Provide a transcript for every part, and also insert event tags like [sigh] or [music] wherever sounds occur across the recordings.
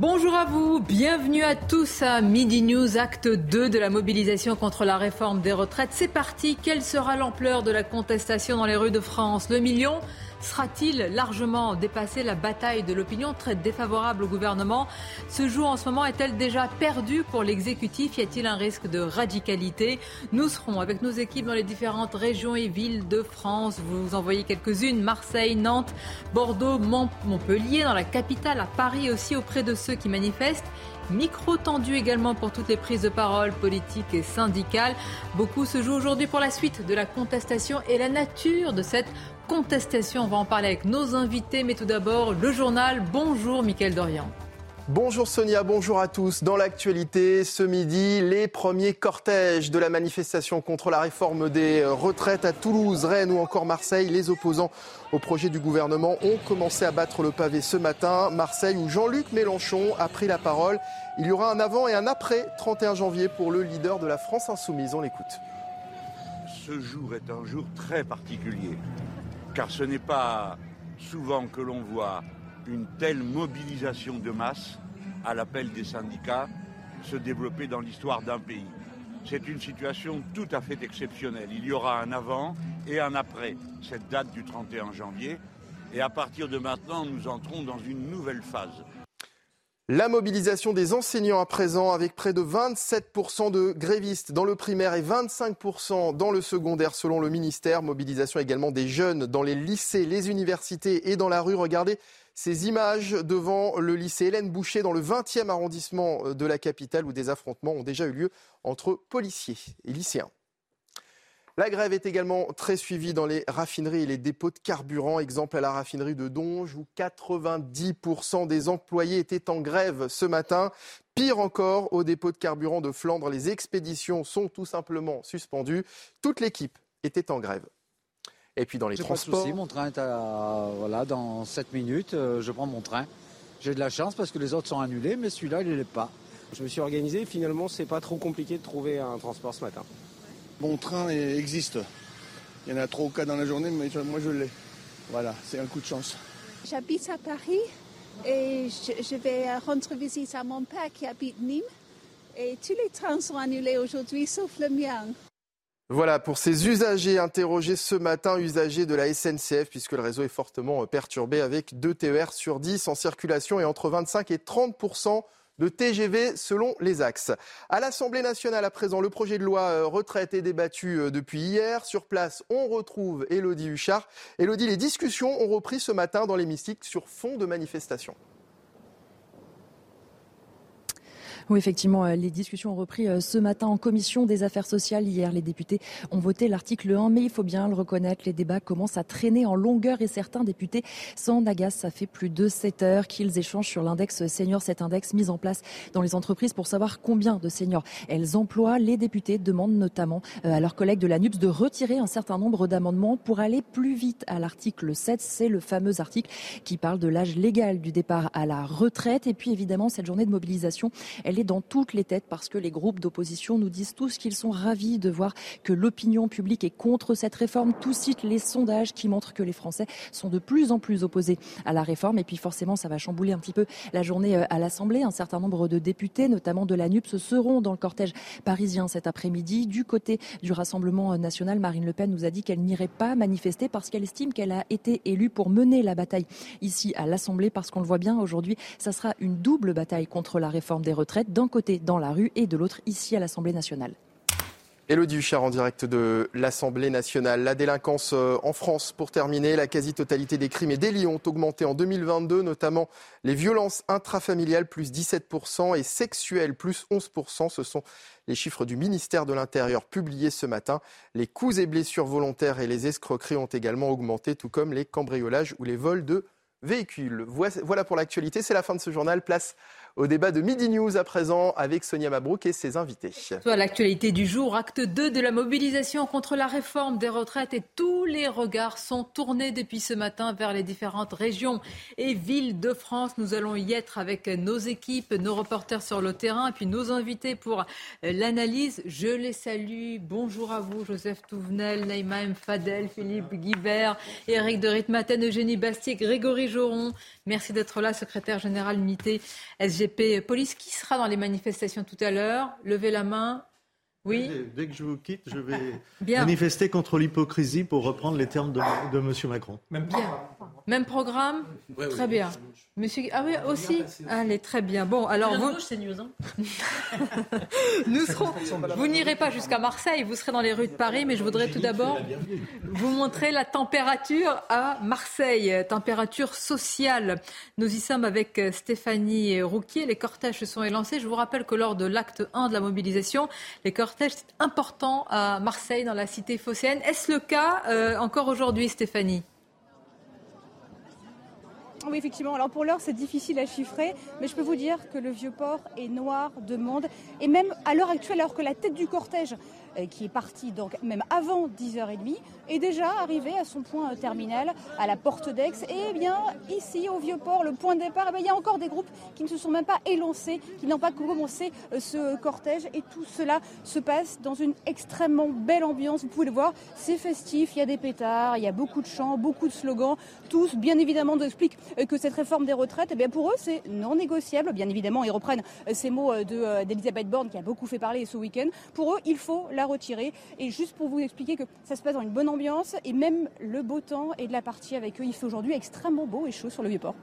Bonjour à vous, bienvenue à tous à Midi News, acte 2 de la mobilisation contre la réforme des retraites. C'est parti, quelle sera l'ampleur de la contestation dans les rues de France? Le million? Sera-t-il largement dépassé La bataille de l'opinion très défavorable au gouvernement? Ce jour en ce moment est-elle déjà perdue pour l'exécutif? Y a-t-il un risque de radicalité? Nous serons avec nos équipes dans les différentes régions et villes de France. Vous en voyez quelques-unes Marseille, Nantes, Bordeaux, Montpellier, dans la capitale, à Paris aussi, auprès de ceux qui manifestent. Micro tendu également pour toutes les prises de parole politiques et syndicales. Beaucoup se joue aujourd'hui pour la suite de la contestation et la nature de cette contestation. On va en parler avec nos invités, mais tout d'abord le journal. Bonjour Mickaël Dorian. Bonjour Sonia, bonjour à tous. Dans l'actualité, ce midi, les premiers cortèges de la manifestation contre la réforme des retraites à Toulouse, Rennes ou encore Marseille. Les opposants au projet du gouvernement ont commencé à battre le pavé ce matin. Marseille où Jean-Luc Mélenchon a pris la parole. Il y aura un avant et un après 31 janvier pour le leader de la France insoumise. On l'écoute. Ce jour est un jour très particulier car ce n'est pas souvent que l'on voit une telle mobilisation de masse à l'appel des syndicats se développer dans l'histoire d'un pays. C'est une situation tout à fait exceptionnelle. Il y aura un avant et un après cette date du 31 janvier. Et à partir de maintenant, nous entrons dans une nouvelle phase. La mobilisation des enseignants à présent, avec près de 27% de grévistes dans le primaire et 25% dans le secondaire, selon le ministère. Mobilisation également des jeunes dans les lycées, les universités et dans la rue. Regardez ces images devant le lycée Hélène Boucher dans le 20e arrondissement de la capitale où des affrontements ont déjà eu lieu entre policiers et lycéens. La grève est également très suivie dans les raffineries et les dépôts de carburant. Exemple à la raffinerie de Donge où 90% des employés étaient en grève ce matin. Pire encore, au dépôt de carburant de Flandre, les expéditions sont tout simplement suspendues. Toute l'équipe était en grève. Et puis dans les transports. mon train est voilà, dans 7 minutes. Euh, je prends mon train. J'ai de la chance parce que les autres sont annulés, mais celui-là, il ne l'est pas. Je me suis organisé. Finalement, c'est pas trop compliqué de trouver un transport ce matin. Mon train existe. Il y en a trois ou quatre dans la journée, mais moi je l'ai. Voilà, c'est un coup de chance. J'habite à Paris et je, vais rendre visite à mon père qui habite Nîmes. Et tous les trains sont annulés aujourd'hui, sauf le mien. Voilà, pour ces usagers interrogés ce matin, usagers de la SNCF, puisque le réseau est fortement perturbé avec 2 TER sur 10 en circulation et entre 25 et 30 de TGV selon les axes. À l'Assemblée nationale, à présent, le projet de loi euh, retraite est débattu euh, depuis hier. Sur place, on retrouve Elodie Huchard. Elodie, les discussions ont repris ce matin dans l'hémicycle sur fond de manifestation. Oui, effectivement, euh, les discussions ont repris euh, ce matin en commission des affaires sociales. Hier, les députés ont voté l'article 1, mais il faut bien le reconnaître, les débats commencent à traîner en longueur et certains députés s'en agacent. Ça fait plus de 7 heures qu'ils échangent sur l'index senior, cet index mis en place dans les entreprises pour savoir combien de seniors elles emploient. Les députés demandent notamment euh, à leurs collègues de la NUPS de retirer un certain nombre d'amendements pour aller plus vite à l'article 7. C'est le fameux article qui parle de l'âge légal du départ à la retraite. Et puis évidemment, cette journée de mobilisation, elle dans toutes les têtes parce que les groupes d'opposition nous disent tous qu'ils sont ravis de voir que l'opinion publique est contre cette réforme. Tous citent les sondages qui montrent que les Français sont de plus en plus opposés à la réforme. Et puis forcément, ça va chambouler un petit peu la journée euh, à l'Assemblée. Un certain nombre de députés, notamment de la NUPS, seront dans le cortège parisien cet après-midi. Du côté du Rassemblement national, Marine Le Pen nous a dit qu'elle n'irait pas manifester parce qu'elle estime qu'elle a été élue pour mener la bataille ici à l'Assemblée parce qu'on le voit bien aujourd'hui, ça sera une double bataille contre la réforme des retraites d'un côté dans la rue et de l'autre ici à l'Assemblée nationale. Elodie Huchard en direct de l'Assemblée nationale. La délinquance euh, en France, pour terminer, la quasi-totalité des crimes et délits ont augmenté en 2022, notamment les violences intrafamiliales, plus 17%, et sexuelles, plus 11%. Ce sont les chiffres du ministère de l'Intérieur publiés ce matin. Les coups et blessures volontaires et les escroqueries ont également augmenté, tout comme les cambriolages ou les vols de véhicules. Voilà pour l'actualité. C'est la fin de ce journal. Place au débat de Midi News à présent avec Sonia Mabrouk et ses invités. Soit l'actualité du jour, acte 2 de la mobilisation contre la réforme des retraites et tous les regards sont tournés depuis ce matin vers les différentes régions et villes de France. Nous allons y être avec nos équipes, nos reporters sur le terrain et puis nos invités pour l'analyse. Je les salue. Bonjour à vous, Joseph Touvenel, Naïma Fadel, Philippe Guibert, Éric de Ritmaten, Eugénie Bastier, Grégory Joron. Merci d'être là, secrétaire général unité SGP Police. Qui sera dans les manifestations tout à l'heure Levez la main. Oui. Dès que je vous quitte, je vais [laughs] manifester contre l'hypocrisie pour reprendre les termes de, de M. Macron. Même bien. Même programme Très bien. Monsieur... Ah oui, aussi Allez, très bien. Bon, alors vous... Hein. [laughs] Nous serons... Vous n'irez pas jusqu'à Marseille, vous serez dans les rues de Paris, mais je voudrais tout d'abord vous montrer la température à Marseille, température sociale. Nous y sommes avec euh, Stéphanie Rouquier. Les cortèges se sont élancés. Je vous rappelle que lors de l'acte 1 de la mobilisation, les cortèges, c'est important à Marseille, dans la cité phocéenne. Est-ce le cas euh, encore aujourd'hui, Stéphanie? Oui, effectivement. Alors pour l'heure, c'est difficile à chiffrer, mais je peux vous dire que le vieux port est noir de monde. Et même à l'heure actuelle, alors que la tête du cortège qui est parti donc même avant 10h30, est déjà arrivé à son point terminal, à la porte d'Aix. Et bien ici, au Vieux-Port, le point de départ, eh il y a encore des groupes qui ne se sont même pas élancés, qui n'ont pas commencé euh, ce cortège. Et tout cela se passe dans une extrêmement belle ambiance. Vous pouvez le voir, c'est festif, il y a des pétards, il y a beaucoup de chants, beaucoup de slogans. Tous, bien évidemment, nous expliquent euh, que cette réforme des retraites, eh bien pour eux, c'est non négociable. Bien évidemment, ils reprennent ces mots d'Elisabeth Borne qui a beaucoup fait parler ce week-end. Pour eux, il faut la retirer. Et juste pour vous expliquer que ça se passe dans une bonne ambiance et même le beau temps et de la partie avec eux. Il fait aujourd'hui extrêmement beau et chaud sur le Vieux-Port.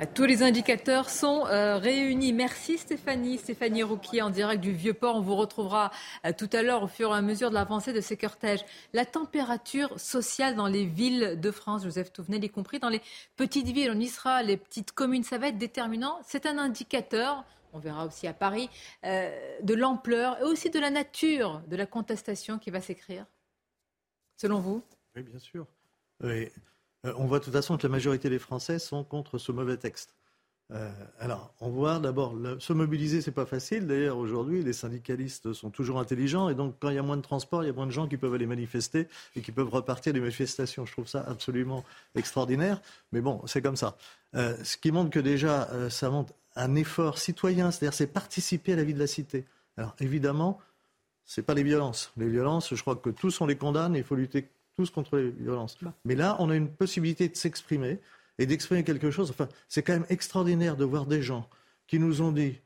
Euh, tous les indicateurs sont euh, réunis. Merci Stéphanie. Stéphanie Rouquier en direct du Vieux-Port. On vous retrouvera euh, tout à l'heure au fur et à mesure de l'avancée de ces cortèges. La température sociale dans les villes de France, Joseph Touvenel, y compris dans les petites villes, on y sera, les petites communes, ça va être déterminant. C'est un indicateur on verra aussi à Paris, euh, de l'ampleur et aussi de la nature de la contestation qui va s'écrire, selon vous? Oui, bien sûr. Euh, on voit de toute façon que la majorité des Français sont contre ce mauvais texte. Euh, alors, on voit d'abord, se mobiliser, c'est pas facile. D'ailleurs, aujourd'hui, les syndicalistes sont toujours intelligents. Et donc, quand il y a moins de transport, il y a moins de gens qui peuvent aller manifester et qui peuvent repartir des manifestations. Je trouve ça absolument extraordinaire. Mais bon, c'est comme ça. ce qui montre que déjà, ça montre un effort citoyen, c'est-à-dire c'est participer à la vie de la cité. Alors évidemment, ce n'est pas les violences. Les violences, je crois que tous on les condamne et il faut lutter tous contre les violences. Bah. Mais là, on a une possibilité de s'exprimer et d'exprimer quelque chose. Enfin, c'est quand même extraordinaire de voir des gens qui nous ont dit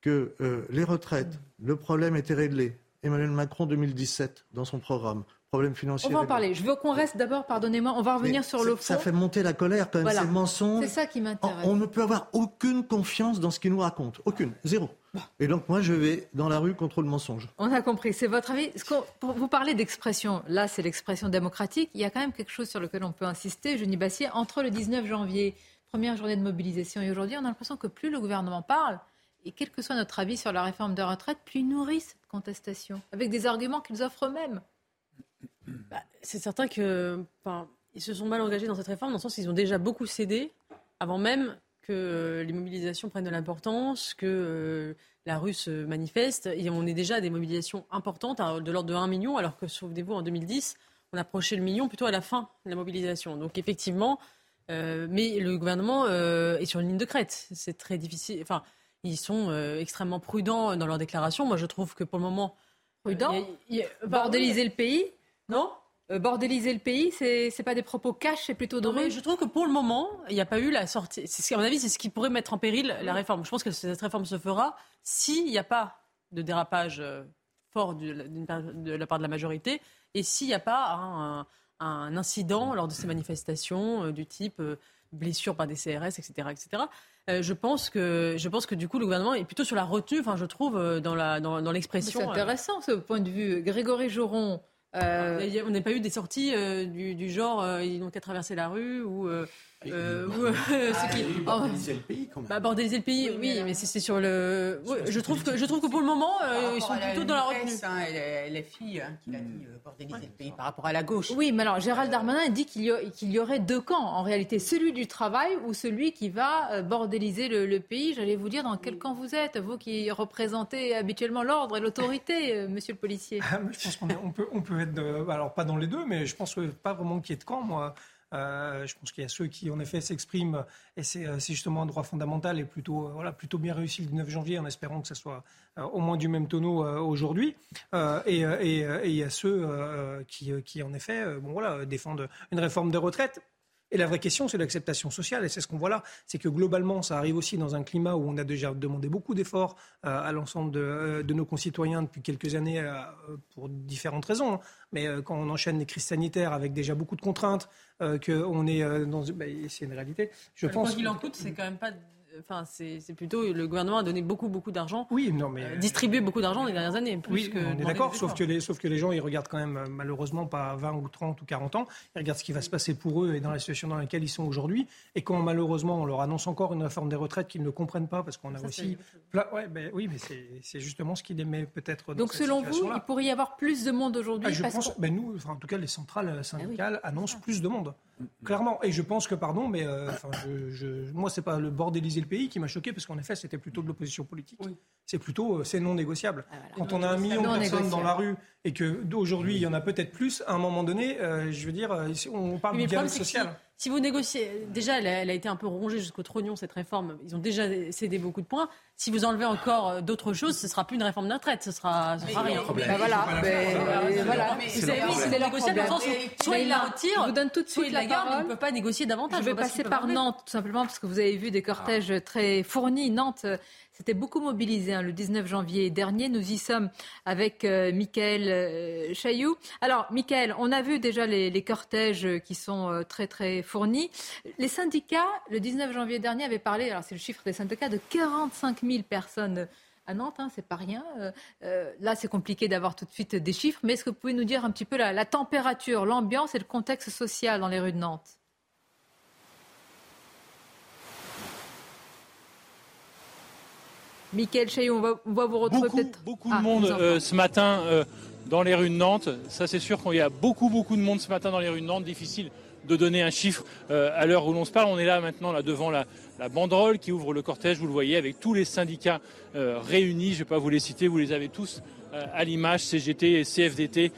que euh, les retraites, le problème était réglé. Emmanuel Macron 2017 dans son programme problème financier. On va en parler. Je veux qu'on reste d'abord, pardonnez-moi, on va revenir sur le fond. Ça fait monter la colère quand même, ces mensonges. C'est ça qui m'intéresse. On, ne peut avoir aucune confiance dans ce qu'il nous raconte. Aucune. Zéro. Et donc moi, je vais dans la rue contre le mensonge. On a compris. C'est votre avis. vous parlez d'expression. Là, c'est l'expression démocratique. Il y a quand même quelque chose sur lequel on peut insister, Jenny Bassier. Entre le 19 janvier, première journée de mobilisation, et aujourd'hui, on a l'impression que plus le gouvernement parle, et quel que soit notre avis sur la réforme de retraite, plus il nourrit cette contestation, avec des arguments qu'ils offrent eux-mêmes. Bah, c'est certain que, ils se sont mal engagés dans cette réforme, dans le sens qu'ils ont déjà beaucoup cédé avant même que les mobilisations prennent de l'importance, que euh, la rue se manifeste. Et on est déjà à des mobilisations importantes, de l'ordre de 1 million, alors que, souvenez-vous, en 2010, on approchait le million plutôt à la fin de la mobilisation. Donc effectivement, euh, mais le gouvernement euh, est sur une ligne de crête. C'est très difficile. Enfin, ils sont extrêmement prudents dans leurs déclarations. Moi, je trouve que pour le moment... Prudent Bordéliser le pays non euh, bordéliser le pays, c'est n'est pas des propos cash, c'est plutôt drôle. Je trouve que pour le moment, il n'y a pas eu la sortie. À mon avis, c'est ce qui pourrait mettre en péril la réforme. Je pense que cette réforme se fera s'il n'y a pas de dérapage euh, fort de la part de la majorité et s'il n'y a pas un, incident lors de ces manifestations euh, du type blessure par des CRS, etc. etc. je, pense que, je pense que du coup, le gouvernement est plutôt sur la retenue, enfin, je trouve, dans l'expression. Dans, dans c'est intéressant ce point de vue. Grégory Joron, euh, on n'a pas eu des sorties euh, du, genre euh, ils n'ont qu'à traverser la rue ou euh, [laughs] qui... Ah, bordéliser le pays quand même. Bah, bordéliser le pays, oui, mais c'est sur le. je trouve que je trouve que pour le moment, euh, ils sont plutôt dans la retenue. Hein, la fille hein, qui a dit euh, bordéliser le pays par rapport à la gauche. Oui, mais alors Gérald Darmanin dit qu'il y, y, aurait deux camps en réalité, celui du travail ou celui qui va bordéliser le, pays. J'allais vous dire dans quel camp vous êtes, vous qui représentez habituellement l'ordre et l'autorité, monsieur le policier. Ah, je pense qu'on peut, on peut être, alors pas dans les deux, mais je pense que pas vraiment qu'il y ait de camp, moi. Euh, je pense qu'il y a ceux qui, en effet, s'expriment, et c'est euh, justement un droit fondamental et plutôt, euh, voilà, plutôt bien réussi le 9 janvier, en espérant que ce soit au moins du même tonneau aujourd'hui. Et, il y a ceux qui, qui, en effet, bon, voilà, défendent une réforme des retraites et la vraie question, c'est l'acceptation sociale. Et c'est ce qu'on voit là. C'est que globalement, ça arrive aussi dans un climat où on a déjà demandé beaucoup d'efforts euh, à l'ensemble euh, de, nos concitoyens depuis quelques années euh, pour différentes raisons. Hein. Mais quand on enchaîne les crises sanitaires avec déjà beaucoup de contraintes, qu'on est dans. Bah, c'est une réalité. Je pense. Quoi qu'il en coûte, c'est quand même pas Enfin, c'est plutôt le gouvernement a donné beaucoup, beaucoup d'argent. Oui, non, mais euh, distribué beaucoup d'argent les dernières années. Plus oui, on est d'accord. Sauf que les, sauf que les gens, ils regardent quand même euh, malheureusement pas 20 ou 30 ou 40 ans. Ils regardent ce qui va se passer pour eux et dans la situation dans laquelle ils sont aujourd'hui. Et quand malheureusement on leur annonce encore une réforme des retraites qu'ils ne comprennent pas, parce qu'on a aussi, ouais, ben, oui, mais c'est justement ce qui les met peut-être. Donc selon vous, il pourrait y avoir plus de monde aujourd'hui. Ah, je pense. Ben, nous, enfin, en tout cas, les centrales euh, syndicales ah annoncent plus de monde. Clairement. Et je pense que, pardon, mais euh, je, je, moi, c'est pas le bordéliser le pays qui m'a choqué, parce qu'en effet, c'était plutôt de l'opposition politique. C'est plutôt, euh, c'est non négociable. Ah, Quand on a un million de personnes dans la rue et que d'aujourd'hui, il y en a peut-être plus, à un moment donné, euh, je veux dire, on parle de dialogue social. Si, vous négociez, déjà, elle a, elle a été un peu rongée jusqu'au trognon, cette réforme. Ils ont déjà cédé beaucoup de points si vous enlevez encore euh, d'autres choses, ce ne sera plus une réforme de retraite, ce sera, ce sera rien. Ben voilà, voilà. C'est négociable dans le sens où soit il la retire, vous donne tout de suite il la garde, il ne peut pas négocier davantage. Je vais passer par Nantes, tout simplement, parce que vous avez vu des cortèges très fournis. Nantes c'était beaucoup mobilisé hein, le 19 janvier dernier. Nous y sommes avec euh, Michael euh, Chailloux. Alors, Michael, on a vu déjà les, cortèges qui sont euh, très très fournis. Les syndicats, le 19 janvier dernier, avaient parlé, alors c'est le chiffre des syndicats, de 45 000 personnes à Nantes, hein, c'est pas rien. là, c'est compliqué d'avoir tout de suite des chiffres, mais est-ce que vous pouvez nous dire un petit peu la température, l'ambiance et le contexte social dans les rues de Nantes? Michael Chaillot, on va, vous retrouver peut-être. Beaucoup de ah, monde euh, ce matin euh, dans les rues de Nantes. Ça, c'est sûr qu'il y a beaucoup, beaucoup de monde ce matin dans les rues de Nantes. Difficile de donner un chiffre euh, à l'heure où l'on se parle. On est là maintenant là devant la, banderole qui ouvre le cortège, vous le voyez, avec tous les syndicats réunis. Je ne vais pas vous les citer, vous les avez tous à l'image, CGT et CFDT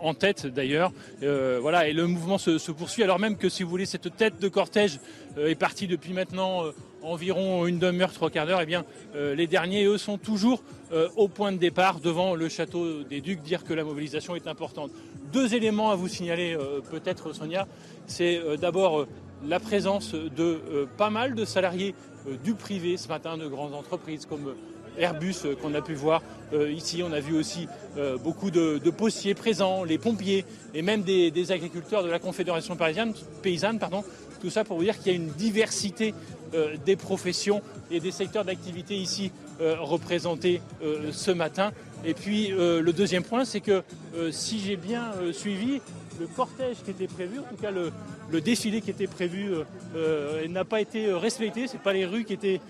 en tête d'ailleurs. voilà, et le mouvement se, se, poursuit, alors même que si vous voulez, cette tête de cortège est partie depuis maintenant environ une demi-heure, trois quarts d'heure, eh bien, euh, les derniers, eux, sont toujours euh, au point de départ devant le château des Ducs, dire que la mobilisation est importante. Deux éléments à vous signaler, euh, peut-être, Sonia. C'est d'abord la présence de pas mal de salariés du privé ce matin, de grandes entreprises comme Airbus qu'on a pu voir ici. On a vu aussi beaucoup de, postiers présents, les pompiers et même des, agriculteurs de la Confédération parisienne, paysanne. Pardon. Tout ça pour vous dire qu'il y a une diversité euh, des professions et des secteurs d'activité ici euh, représentés euh, ce matin. Et puis le deuxième point, c'est que si j'ai bien suivi, le cortège qui était prévu, en tout cas le, défilé qui était prévu, n'a pas été respecté. Ce pas les rues qui étaient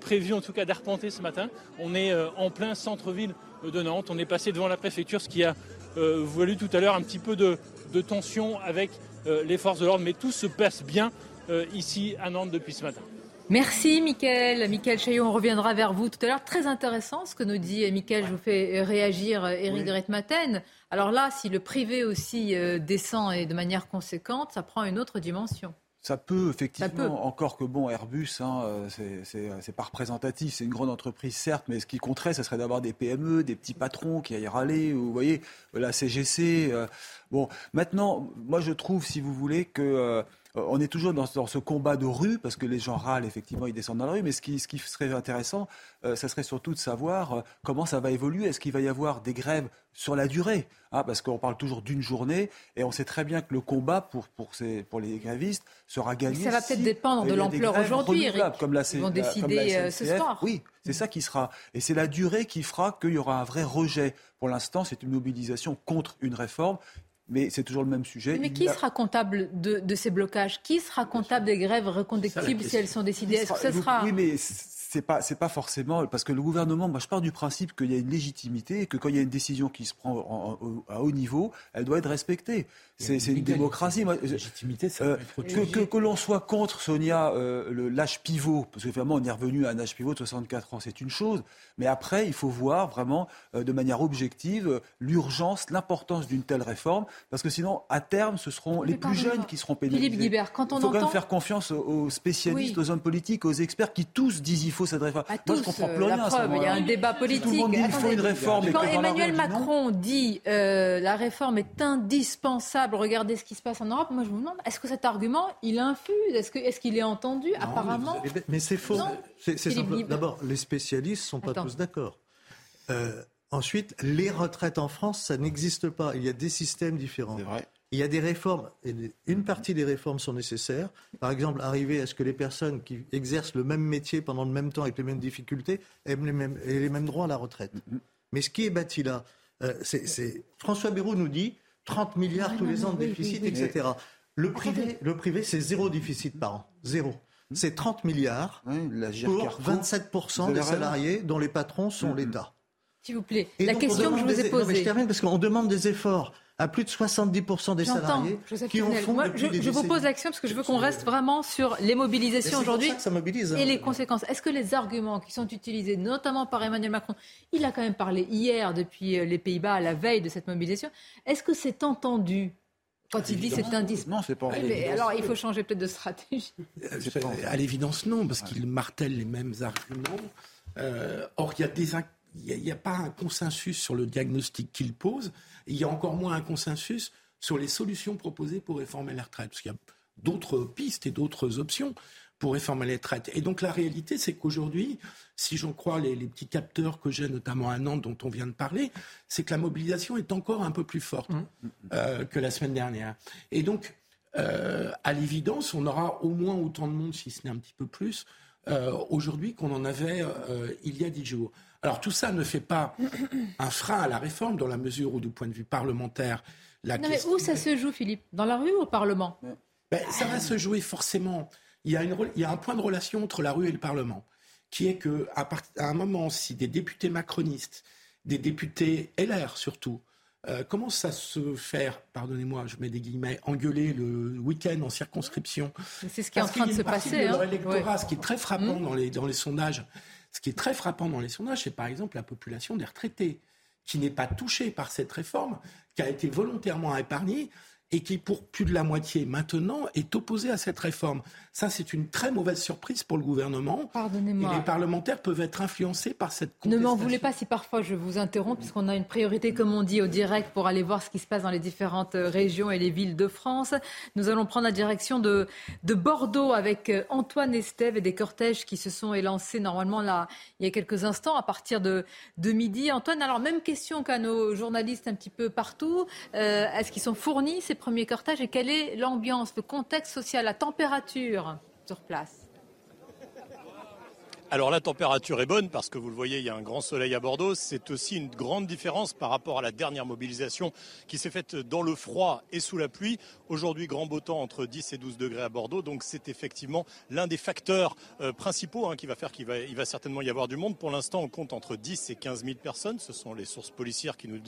prévues, en tout cas d'arpenter ce matin. On est en plein centre-ville de Nantes. On est passé devant la préfecture, ce qui a voulu tout à l'heure un petit peu de tension avec les forces de l'ordre. Mais tout se passe bien ici à Nantes depuis ce matin. Merci Mickaël. Mickaël Chaillot, on reviendra vers vous tout à l'heure. Très intéressant ce que nous dit Mickaël. Je vous fais réagir Eric oui. Alors là, si le privé aussi euh, descend et de manière conséquente, ça prend une autre dimension. Ça peut, effectivement, encore que bon, Airbus, hein, euh, c'est pas représentatif, c'est une grande entreprise, certes, mais ce qui compterait, ce serait d'avoir des PME, des petits patrons qui aillent râler, vous voyez, la CGC. Euh. bon, maintenant, moi je trouve, si vous voulez, que euh, on est toujours dans, ce combat de rue, parce que les gens râlent, effectivement, ils descendent dans la rue, mais ce qui, serait intéressant, ce euh, serait surtout de savoir euh, comment ça va évoluer. Est-ce qu'il va y avoir des grèves sur la durée? Hein, Parce qu'on parle toujours d'une journée, et on sait très bien que le combat pour, les grévistes sera gagné. Ça va peut-être dépendre de l'ampleur aujourd'hui, Comme la, Ils vont décider ce soir. Oui, c'est ça qui sera. Et c'est la durée qui fera qu'il y aura un vrai rejet. Pour l'instant, c'est une mobilisation contre une réforme mais c'est toujours le même sujet. Mais qui sera comptable de, ces blocages? Qui sera comptable des grèves reconductibles si elles sont décidées? Est-ce que ce sera... Oui, mais c'est pas c'est pas forcément parce que le gouvernement, moi je pars du principe qu'il y a une légitimité et que quand il y a une décision qui se prend à haut niveau, elle doit être respectée. C'est une démocratie. Moi, légitimité, ça euh, que, que, l'on soit contre Sonia euh, l'âge pivot, parce que vraiment on est revenu à un âge pivot de 64 ans, c'est une chose. Mais après, il faut voir vraiment euh, de manière objective l'urgence, l'importance d'une telle réforme, parce que sinon, à terme, ce seront les plus jeunes qui seront pénalisés. Philippe Guibert, quand on il faut quand même faire confiance aux spécialistes, aux hommes politiques, aux experts qui tous disent il faut cette réforme. Moi, tous, je comprends plus rien. À ce il y a un débat politique. Tout le monde dit il faut une réforme. Quand Emmanuel Macron dit la réforme est indispensable, regardez ce qui se passe en Europe, moi je me demande, est-ce que cet argument, il infuse? Est-ce qu'il est, qu'il est entendu Apparemment? Mais, c'est faux. D'abord, les spécialistes ne sont pas tous d'accord. Euh, ensuite, les retraites en France, ça n'existe pas. Il y a des systèmes différents. Vrai. Il y a des réformes, et une partie des réformes sont nécessaires. Par exemple, arriver à ce que les personnes qui exercent le même métier pendant le même temps avec les mêmes difficultés aient les mêmes, aient les mêmes droits à la retraite. Mais ce qui est bâti là, euh, c'est François Bayrou nous dit 30 milliards tous les ans de déficit, etc. Le privé, le privé c'est zéro déficit par an. Zéro. C'est 30 milliards pour 27% des salariés dont les patrons sont l'État. S'il vous plaît, la question que je vous ai posée. je termine parce qu'on demande des efforts à plus de 70% des salariés qui en font Moi, je, je vous pose l'action parce que je veux qu'on reste vraiment sur les mobilisations aujourd'hui et hein. les conséquences. Est-ce que les arguments qui sont utilisés, notamment par Emmanuel Macron, il a quand même parlé hier depuis euh, les Pays-Bas à la veille de cette mobilisation, est-ce que c'est entendu quand il dit c'est indispensable. Non, c'est pas. alors il faut changer peut-être de stratégie. Euh, à l'évidence, non, parce qu'il martèle les mêmes arguments. Euh, or, a il n'y a, pas un consensus sur le diagnostic qu'il pose, il y a encore moins un consensus sur les solutions proposées pour réformer les retraites, parce qu'il y a d'autres pistes et d'autres options pour réformer les retraites. Et donc la réalité, c'est qu'aujourd'hui, si j'en crois les, petits capteurs que j'ai, notamment à Nantes, dont on vient de parler, c'est que la mobilisation est encore un peu plus forte mmh. euh, que la semaine dernière. Et donc, euh, à l'évidence, on aura au moins autant de monde, si ce n'est un petit peu plus, euh, aujourd'hui qu'on en avait il y a dix jours. Alors tout ça ne fait pas [coughs] un frein à la réforme dans la mesure où, du point de vue parlementaire, la non, mais où ça se joue, Philippe? Dans la rue ou au Parlement? Ben, Ça va se jouer forcément. Il y, a une, il y, a un point de relation entre la rue et le Parlement, qui est qu'à à un moment, si des députés macronistes, des députés LR surtout, euh, commencent à se faire, pardonnez-moi, je mets des guillemets, engueuler le week-end en circonscription? C'est ce qui est en train de se passer. Hein. ce qui est très frappant mmh. dans, les, dans les sondages, ce qui est très frappant dans les sondages, c'est par exemple la population des retraités, qui n'est pas touchée par cette réforme, qui a été volontairement épargnée et qui, pour plus de la moitié maintenant, est opposée à cette réforme. Ça, c'est une très mauvaise surprise pour le gouvernement. Pardonnez-moi. Et les parlementaires peuvent être influencés par cette. Ne m'en voulez pas si parfois je vous interromps, puisqu'on a une priorité, comme on dit, au direct pour aller voir ce qui se passe dans les différentes euh, régions et les villes de France. Nous allons prendre la direction de, de Bordeaux avec euh, Antoine Estève et des cortèges qui se sont élancés normalement là il y a quelques instants à partir de, de midi. Antoine, alors même question qu'à nos journalistes un petit peu partout. Euh, est-ce qu'ils sont fournis ces premiers cortèges et quelle est l'ambiance, le contexte social, la température sur place? Alors la température est bonne parce que vous le voyez, il y a un grand soleil à Bordeaux. C'est aussi une grande différence par rapport à la dernière mobilisation qui s'est faite dans le froid et sous la pluie. Aujourd'hui, grand beau temps entre 10 et 12 degrés à Bordeaux. Donc c'est effectivement l'un des facteurs euh, principaux hein, qui va faire qu'il va, certainement y avoir du monde. Pour l'instant, on compte entre 10 et 15 000 personnes. Ce sont les sources policières qui nous,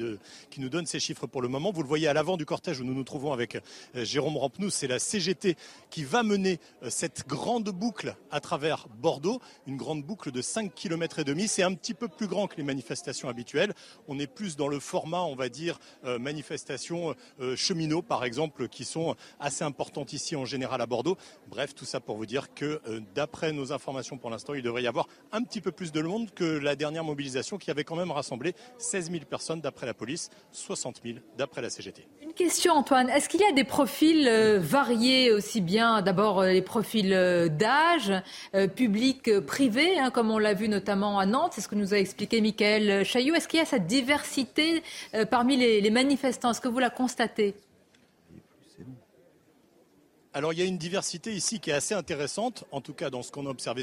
qui nous donnent ces chiffres pour le moment. Vous le voyez à l'avant du cortège où nous nous trouvons avec euh, Jérôme Rampenou. C'est la CGT qui va mener euh, cette grande boucle à travers Bordeaux. Grande boucle de 5 km et demi. C'est un petit peu plus grand que les manifestations habituelles. On est plus dans le format, on va dire, euh, manifestations euh, cheminots, par exemple, qui sont assez importantes ici en général à Bordeaux. Bref, tout ça pour vous dire que euh, d'après nos informations pour l'instant, il devrait y avoir un petit peu plus de monde que la dernière mobilisation qui avait quand même rassemblé 16 000 personnes d'après la police, 60 000 d'après la CGT. Une question, Antoine. Est-ce qu'il y a des profils variés aussi bien, d'abord les profils d'âge, public, privé Hein, comme on l'a vu notamment à Nantes, c'est ce que nous a expliqué Michael Chaillot. Est-ce qu'il y a cette diversité euh, parmi les, manifestants? Est-ce que vous la constatez? Alors il y a une diversité ici qui est assez intéressante, en tout cas dans ce qu'on a observé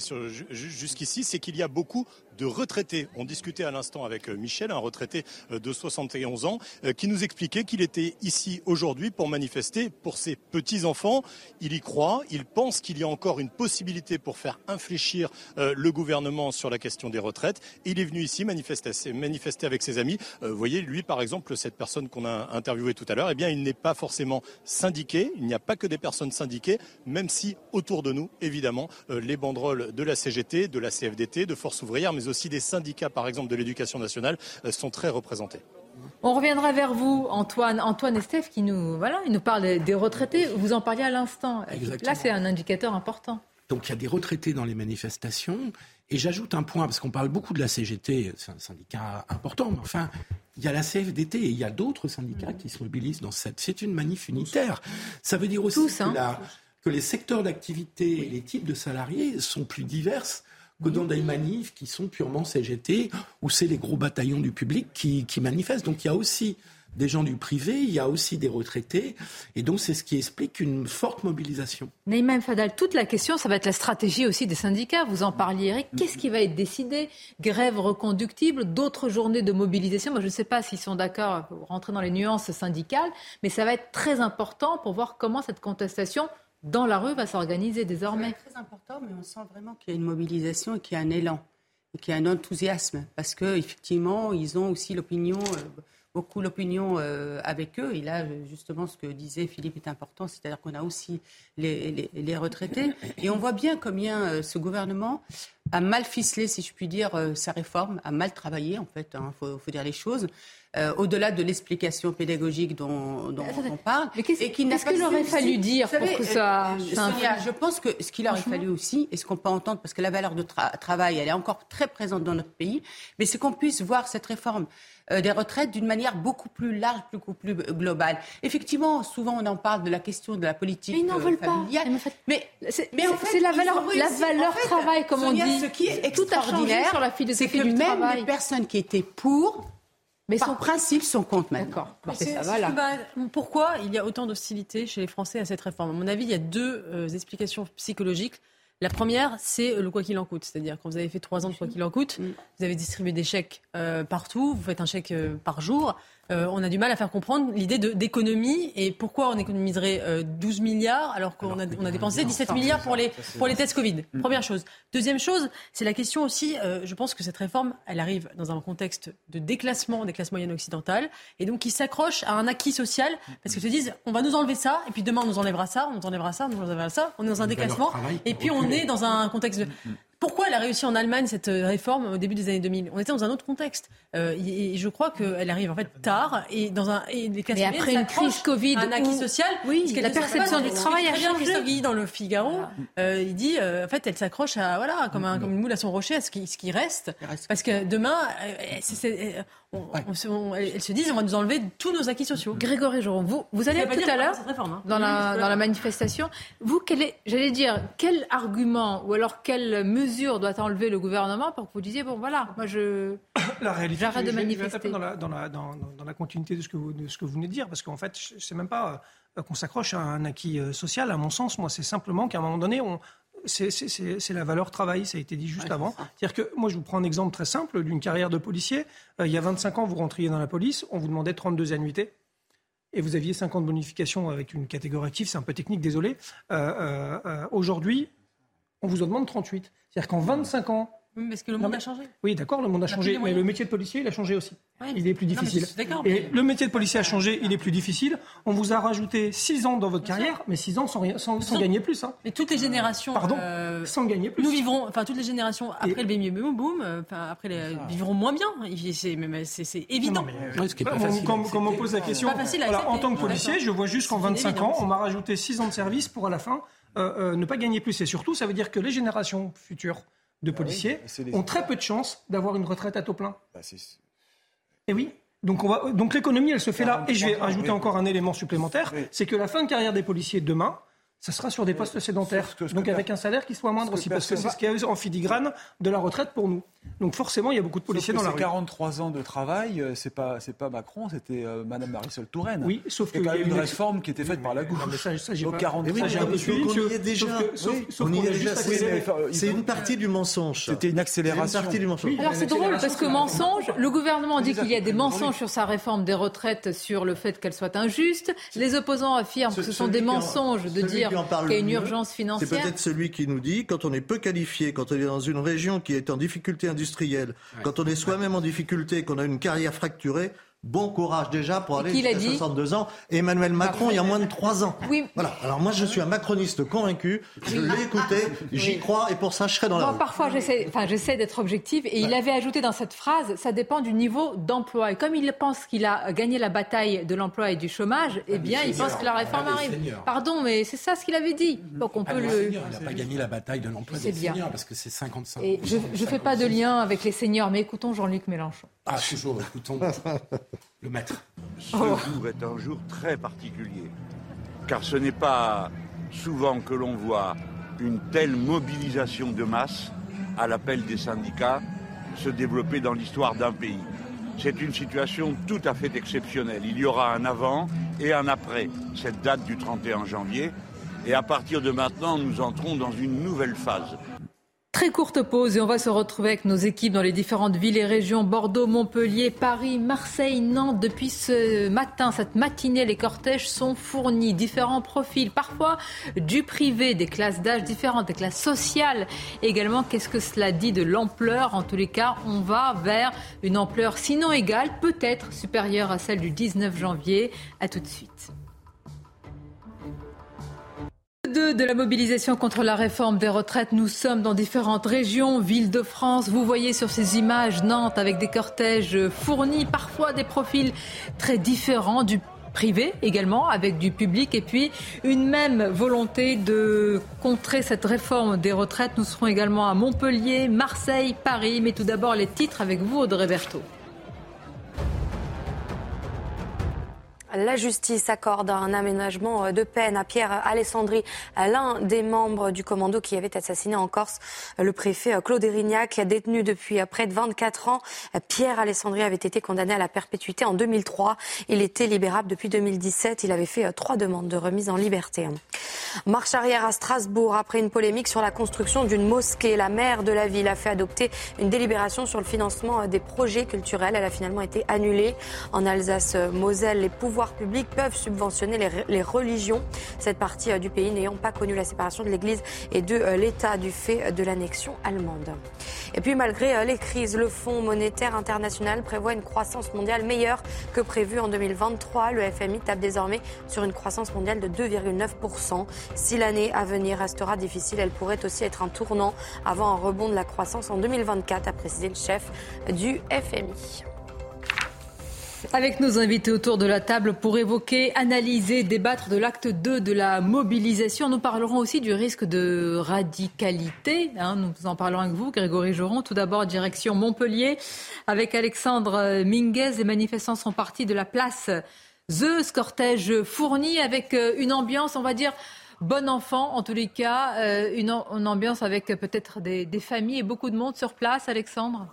jusqu'ici, c'est qu'il y a beaucoup de retraités. On discutait à l'instant avec Michel, un retraité de 71 ans, qui nous expliquait qu'il était ici aujourd'hui pour manifester pour ses petits-enfants. Il y croit, il pense qu'il y a encore une possibilité pour faire infléchir le gouvernement sur la question des retraites. il est venu ici manifester, manifester avec ses amis. vous voyez, lui, par exemple, cette personne qu'on a interviewée tout à l'heure, eh bien, il n'est pas forcément syndiqué. Il n'y a pas que des personnes syndiquées, même si autour de nous, évidemment, les banderoles de la CGT, de la CFDT, de Force ouvrière, mais aussi des syndicats, par exemple, de l'éducation nationale, sont très représentés. On reviendra vers vous, Antoine. Antoine et Steph, qui nous, voilà, ils nous parlent des retraités. Vous en parliez à l'instant. Là, c'est un indicateur important. Donc, il y a des retraités dans les manifestations. Et j'ajoute un point, parce qu'on parle beaucoup de la CGT, c'est un syndicat important, mais enfin, il y a la CFDT et il y a d'autres syndicats qui se mobilisent dans cette. C'est une manif unitaire. Ça veut dire aussi que, hein. que, les secteurs d'activité et les types de salariés sont plus diverses que dans des manifs qui sont purement CGT, où c'est les gros bataillons du public qui, qui manifestent. Donc il y a aussi des gens du privé, il y a aussi des retraités, et donc c'est ce qui explique une forte mobilisation. Naïma Fadal, toute la question, ça va être la stratégie aussi des syndicats. Vous en parliez, Eric. Qu'est-ce qui va être décidé? Grève reconductible, d'autres journées de mobilisation. Moi, je ne sais pas s'ils sont d'accord pour rentrer dans les nuances syndicales, mais ça va être très important pour voir comment cette contestation dans la rue va s'organiser désormais. C'est très important, mais on sent vraiment qu'il y a une mobilisation et qu'il y a un élan et qu'il y a un enthousiasme parce qu'effectivement, ils ont aussi l'opinion. Euh, beaucoup l'opinion euh, avec eux. Et là, justement, ce que disait Philippe est important, c'est-à-dire qu'on a aussi les, retraités. Et on voit bien combien euh, ce gouvernement a mal ficelé, si je puis dire, euh, sa réforme, a mal travaillé, en fait, il hein, faut, dire les choses. au-delà de l'explication pédagogique dont, on parle. Mais qu'est-ce qu'il aurait fallu dire pour que ça... je pense que ce qu'il aurait fallu aussi, et ce qu'on peut entendre, parce que la valeur de travail, elle est encore très présente dans notre pays, mais c'est qu'on puisse voir cette réforme euh, des retraites d'une manière beaucoup plus large, beaucoup plus globale. Effectivement, souvent on en parle de la question de la politique mais ils n'en veulent familiale. Pas. Mais, c'est la valeur, la valeur travail, comme on dit. Ce qui est extraordinaire, c'est que même les personnes qui étaient pour mais son principe sont contre maintenant. ça va, là. pourquoi il y a autant d'hostilité chez les Français à cette réforme? À mon avis, il y a deux euh, explications psychologiques. La première, c'est le quoi qu'il en coûte. C'est-à-dire, quand vous avez fait trois ans de quoi qu'il en coûte, mm. vous avez distribué des chèques euh, partout, vous faites un chèque euh, par jour. Euh, on a du mal à faire comprendre l'idée d'économie et pourquoi on économiserait 12 milliards alors qu'on a, on a dépensé 17 milliards pour les, pour les tests Covid. Mm. Première chose. Deuxième chose, c'est la question aussi, je pense que cette réforme, elle arrive dans un contexte de déclassement des classes moyennes occidentales et donc qui s'accroche à un acquis social parce que se disent, on va nous enlever ça et puis demain on nous enlèvera ça, on nous enlèvera ça, on nous enlèvera ça, on est dans un déclassement et puis on est dans un contexte de... Mm. Pourquoi elle a réussi en Allemagne cette euh, réforme au début des années 2000 On était dans un autre contexte. Euh, et, je crois qu'elle arrive en fait tard et dans un et les Mais après une crise Covid, un acquis social. Oui, la perception du travail a changé. Christophe Guy dans le Figaro, euh, il dit en fait elle s'accroche à voilà comme, un, comme une moule à son rocher à ce qui, ce qui reste, parce que demain c'est elle se disent on va nous enlever tous nos acquis sociaux. Grégory Joron, vous, vous allez tout à l'heure hein. dans, la, dans la manifestation. Vous, j'allais dire, quel argument ou alors quelle mesure doit enlever le gouvernement pour que vous disiez bon voilà, moi je [coughs] la réalité, j'arrête de manifester. Dans la, dans, la, dans, dans la, continuité de ce, que vous, de ce que vous venez de dire, parce qu'en fait, c'est même pas euh, qu'on s'accroche à un acquis euh, social, à mon sens, moi, c'est simplement qu'à un moment donné, on, c'est la valeur travail, ça a été dit juste avant. C'est-à-dire que moi, je vous prends un exemple très simple d'une carrière de policier. Euh, il y a 25 ans, vous rentriez dans la police, on vous demandait 32 annuités et vous aviez 50 bonifications avec une catégorie active, c'est un peu technique, désolé. Euh, euh, aujourd'hui, on vous en demande 38. C'est-à-dire qu'en 25 ans, oui, parce que le monde a changé. Oui, d'accord, le monde a changé, mais le métier de policier, il a changé aussi. il est plus difficile. Et le métier de policier a changé, il est plus difficile. On vous a rajouté 6 ans dans votre carrière, mais 6 ans sans, sans, sans gagner plus. Hein. Mais toutes les générations. Pardon euh, Sans gagner plus. Nous vivrons, enfin, toutes les générations après le baby boom, boom euh, enfin, après les, vivront moins bien. C'est évident. quand, on pose la question, en tant que policier, je vois juste qu'en 25 ans, on m'a rajouté 6 ans de service pour à la fin euh, ne pas gagner plus. Et surtout, ça veut dire que les générations futures de bah policiers ont très peu de chances d'avoir une retraite à taux plein. Bah, et oui. Donc, on va, donc l'économie, elle se fait là. Et je vais ajouter encore un élément supplémentaire, c'est que la fin de carrière des policiers demain ce sera sur des postes sédentaires. Donc avec un salaire qui soit moindre aussi, parce que c'est ce qu'il y a en filigrane de la retraite pour nous. Donc forcément, il y a beaucoup de policiers dans la rue. 43 ans de travail, euh, c'est pas c'est pas Macron, c'était euh, Madame Marisol Touraine. Oui, sauf qu'il y a une réforme qui était faite par la gauche. Non, mais ça, ça j'ai pas. 43 ans. on y est déjà. On y est déjà. C'est une partie du mensonge. C'était une accélération. Une partie du mensonge. Alors c'est drôle parce que mensonge, le gouvernement dit qu'il y a des mensonges sur sa réforme des retraites, sur le fait qu'elle soit injuste. Les opposants affirment que ce sont des mensonges de dire qu'il y a une urgence financière. C'est peut-être celui qui nous dit quand on est peu qualifié, quand on est dans une région qui est en difficulté industrielle, quand on est soi-même en difficulté, qu'on a une carrière fracturée, Bon courage déjà pour aller jusqu'à 62 ans. Emmanuel Macron, il y a moins de 3 ans. Oui. Voilà. Alors moi, je suis un macroniste convaincu. Je l'ai écouté, j'y crois, et pour ça, je serai dans la rue. Parfois, j'essaie, enfin, j'essaie d'être objective. Et il avait ajouté dans cette phrase, ça dépend du niveau d'emploi. Et comme il pense qu'il a gagné la bataille de l'emploi et du chômage, eh bien, il pense que la réforme arrive. Pardon, mais c'est ça ce qu'il avait dit. Donc on peut le. Il n'a pas gagné la bataille de l'emploi des seniors parce que c'est 55. Et je ne fais pas de lien avec les seniors, mais écoutons Jean-Luc Mélenchon. Ah, toujours, écoutons [laughs] le maître. Ce jour est un jour très particulier, car ce n'est pas souvent que l'on voit une telle mobilisation de masse à l'appel des syndicats se développer dans l'histoire d'un pays. C'est une situation tout à fait exceptionnelle. Il y aura un avant et un après cette date du 31 janvier. Et à partir de maintenant, nous entrons dans une nouvelle phase. Très courte pause et on va se retrouver avec nos équipes dans les différentes villes et régions Bordeaux, Montpellier, Paris, Marseille, Nantes. Depuis ce matin, cette matinée, les cortèges sont fournis. Différents profils, parfois du privé, des classes d'âge différentes, des classes sociales également. Qu'est-ce que cela dit de l'ampleur? En tous les cas, on va vers une ampleur sinon égale, peut-être supérieure à celle du 19 janvier. À tout de suite de la mobilisation contre la réforme des retraites. Nous sommes dans différentes régions, villes de France. Vous voyez sur ces images Nantes avec des cortèges fournis, parfois des profils très différents du privé également, avec du public, et puis une même volonté de contrer cette réforme des retraites. Nous serons également à Montpellier, Marseille, Paris, mais tout d'abord les titres avec vous, Audrey Berthaud. La justice accorde un aménagement de peine à Pierre Alessandri, l'un des membres du commando qui avait assassiné en Corse le préfet Claude Erignac, détenu depuis près de 24 ans. Pierre Alessandri avait été condamné à la perpétuité en 2003. Il était libérable depuis 2017. Il avait fait trois demandes de remise en liberté. Marche arrière à Strasbourg après une polémique sur la construction d'une mosquée. La maire de la ville a fait adopter une délibération sur le financement des projets culturels. Elle a finalement été annulée. En Alsace-Moselle, les pouvoirs publics peuvent subventionner les, religions, cette partie euh, du pays n'ayant pas connu la séparation de l'Église et de euh, l'État du fait de l'annexion allemande. Et puis malgré euh, les crises, le Fonds monétaire international prévoit une croissance mondiale meilleure que prévue en 2023. Le FMI tape désormais sur une croissance mondiale de 2,9%. Si l'année à venir restera difficile, elle pourrait aussi être un tournant avant un rebond de la croissance en 2024, a précisé le chef du FMI. Avec nos invités autour de la table pour évoquer, analyser, débattre de l'acte 2 de la mobilisation. Nous parlerons aussi du risque de radicalité. Hein. nous en parlons avec vous, Grégory Joron. Tout d'abord, direction Montpellier. Avec Alexandre Minguez, les manifestants sont partis de la place Zeus, cortège fourni avec euh, une ambiance, on va dire, bon enfant, en tous les cas, euh, une, ambiance avec peut-être des familles et beaucoup de monde sur place, Alexandre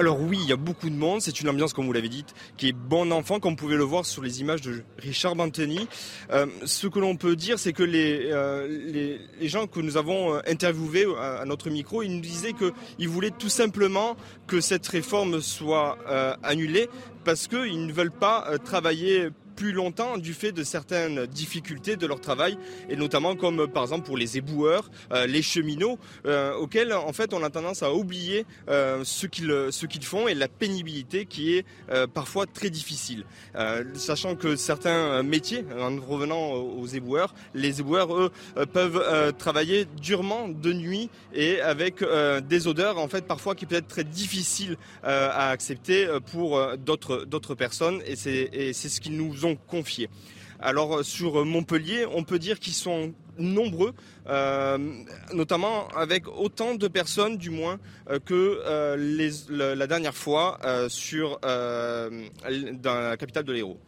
alors oui, il y a beaucoup de monde. C'est une ambiance, comme vous l'avez dit, qui est bon enfant, comme vous pouvez le voir sur les images de Richard Banteny. Euh, ce que l'on peut dire, c'est que les, euh, gens que nous avons euh, interviewés à, notre micro, ils nous disaient qu'ils voulaient tout simplement que cette réforme soit annulée parce qu'ils ne veulent pas travailler plus longtemps du fait de certaines difficultés de leur travail et notamment comme par exemple pour les éboueurs, euh, les cheminots euh, auxquels en fait on a tendance à oublier euh, ce qu'ils ce qu'ils font et la pénibilité qui est parfois très difficile. sachant que certains métiers, en revenant aux éboueurs, les éboueurs eux peuvent travailler durement de nuit et avec des odeurs en fait parfois qui peuvent être très difficiles à accepter pour d'autres d'autres personnes et c'est c'est ce qu'ils nous ont confiés. Alors euh, sur Montpellier, on peut dire qu'ils sont nombreux, euh, notamment avec autant de personnes du moins euh, que la, dernière fois dans la capitale de l'Hérault.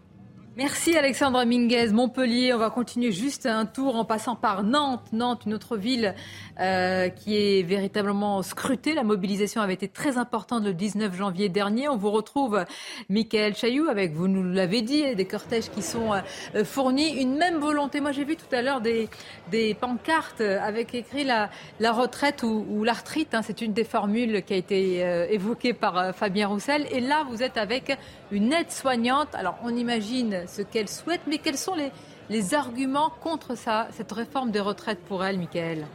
Merci Alexandra Minguez, Montpellier. On va continuer juste un tour en passant par Nantes. Nantes, une autre ville euh, qui est véritablement scrutée. La mobilisation avait été très importante le 19 janvier dernier. On vous retrouve, Michael Chailloux, avec, vous nous l'avez dit, des cortèges qui sont euh, fournis. Une même volonté. Moi, j'ai vu tout à l'heure des, des pancartes avec écrit la, la retraite ou, ou l'arthrite. Hein. C'est une des formules qui a été euh, évoquée par euh, Fabien Roussel. Et là, vous êtes avec une aide-soignante. Alors, on imagine ce qu'elle souhaite, mais quels sont les, arguments contre ça, cette réforme des retraites pour elle, Michael?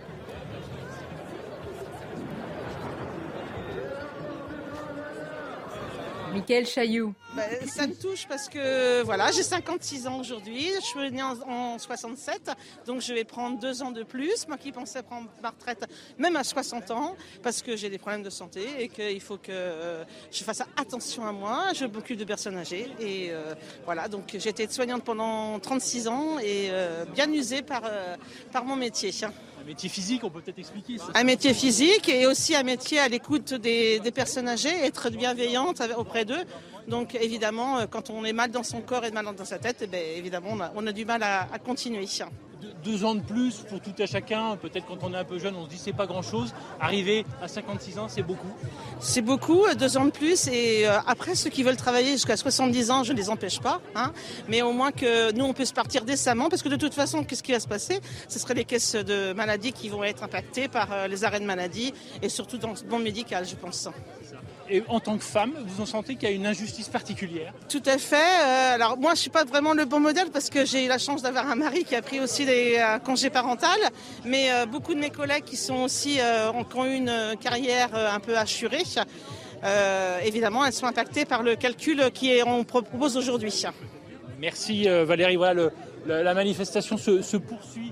Michael Chailloux. Bah, ça me touche parce que voilà, j'ai 56 ans aujourd'hui. Je suis née en, en, 67, donc je vais prendre deux ans de plus. Moi qui pensais prendre ma retraite même à 60 ans parce que j'ai des problèmes de santé et qu'il faut que euh, je fasse attention à moi. Je m'occupe de personnes âgées et euh, voilà. Donc j'ai été soignante pendant 36 ans et euh, bien usée par mon métier. Un métier physique, on peut peut-être expliquer. Ça. Un métier physique et aussi un métier à l'écoute des, personnes âgées, être bienveillante auprès d'eux. Donc évidemment, quand on est mal dans son corps et mal dans sa tête, eh bien, évidemment, on a, du mal à continuer. De, deux ans de plus pour tout à chacun, peut-être quand on est un peu jeune, on se dit c'est pas grand-chose. Arriver à 56 ans, c'est beaucoup. C'est beaucoup, deux ans de plus. Et euh, après, ceux qui veulent travailler jusqu'à 70 ans, je ne les empêche pas. Hein, mais au moins que nous, on peut se partir décemment, parce que de toute façon, qu'est-ce qui va se passer? Ce seraient les caisses de maladie qui vont être impactées par euh, les arrêts de maladie, et surtout dans le monde médical, je pense. Et en tant que femme, vous en sentez qu'il y a une injustice particulière Tout à fait. Euh, alors moi, je suis pas vraiment le bon modèle parce que j'ai eu la chance d'avoir un mari qui a pris aussi des euh, congés parental, mais euh, beaucoup de mes collègues qui sont aussi euh, ont eu une carrière un peu assurée, évidemment, elles sont impactées par le calcul qui est, on propose aujourd'hui. Merci Valérie. Voilà, le, la, la, manifestation se, se poursuit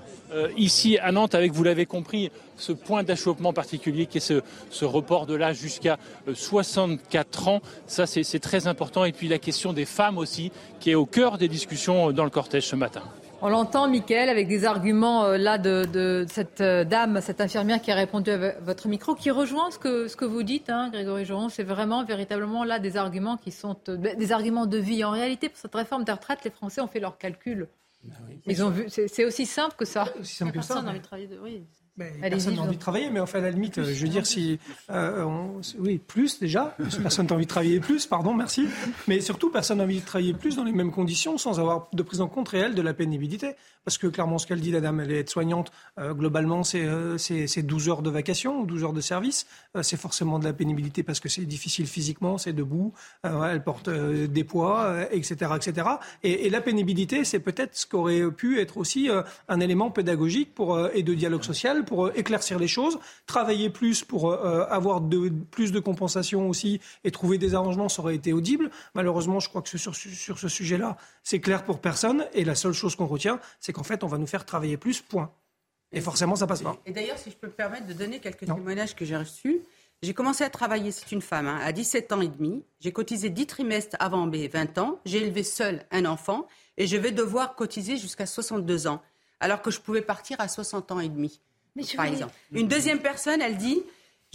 ici à Nantes avec, vous l'avez compris, ce point d'achoppement particulier qui est ce, report de l'âge jusqu'à 64 ans. Ça, c'est très important. Et puis la question des femmes aussi, qui est au cœur des discussions dans le cortège ce matin. On l'entend, Mickaël, avec des arguments euh, là de, cette euh, dame, cette infirmière qui a répondu à votre micro, qui rejoint ce que, vous dites, hein, Grégory Joron. C'est vraiment, véritablement là des arguments qui sont euh, des arguments de vie. En réalité, pour cette réforme des retraites, les Français ont fait leurs calculs. Ah oui. Ils ont vu, c'est aussi simple que ça. Aussi simple que ça. Personne n'a envie de travailler. De... Oui. Personne n'a envie de travailler, mais enfin, à la limite, je veux dire, si. Euh, on, oui, plus déjà. [laughs] Personne n'a envie de travailler plus, pardon, merci. Mais surtout, personne n'a envie de travailler plus dans les mêmes conditions sans avoir de prise en compte réelle de la pénibilité. Parce que clairement, ce qu'elle dit, la dame, elle est aide-soignante. Euh, globalement, c'est euh, 12 heures de vacation ou 12 heures de service. Euh, c'est forcément de la pénibilité parce que c'est difficile physiquement, c'est debout, euh, elle porte des poids, etc., etc. Et, et la pénibilité, c'est peut-être ce qu'aurait pu être aussi un élément pédagogique pour, et de dialogue social pour éclaircir les choses, travailler plus pour euh, avoir de, plus de compensation aussi et trouver des arrangements, ça aurait été audible. Malheureusement, je crois que sur, sur ce sujet-là, c'est clair pour personne. Et la seule chose qu'on retient, c'est qu'en fait, on va nous faire travailler plus, point. Et forcément, ça passe pas. Et d'ailleurs, si je peux me permettre de donner quelques non. témoignages que j'ai reçus. J'ai commencé à travailler, c'est une femme, hein, à 17 ans et demi. J'ai cotisé 10 trimestres avant mes 20 ans. J'ai élevé seul un enfant et je vais devoir cotiser jusqu'à 62 ans, alors que je pouvais partir à 60 ans et demi par exemple. Une deuxième personne, elle dit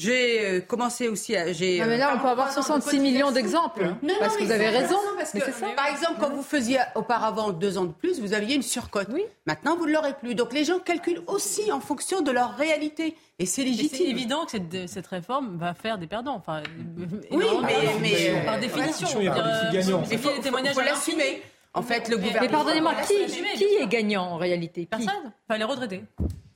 j'ai euh, commencé aussi à. Non, mais là, on peut avoir 66 millions d'exemples. Non, parce que vous avez raison. Parce que, ça. Par exemple, quand vous faisiez auparavant deux ans de plus, vous aviez une surcote. Oui. Maintenant, vous ne l'aurez plus. Donc les gens calculent aussi en fonction de leur réalité. Et c'est légitime. C'est évident que cette, cette, réforme va faire des perdants. Enfin, oui, mais, mais, mais, par définition. Il y a des gagnants. Il faut des témoignages faut l'assumer. En fait, le gouvernement. Mais pardonnez-moi, qui, qui est gagnant en réalité? Personne. Enfin, les retraités.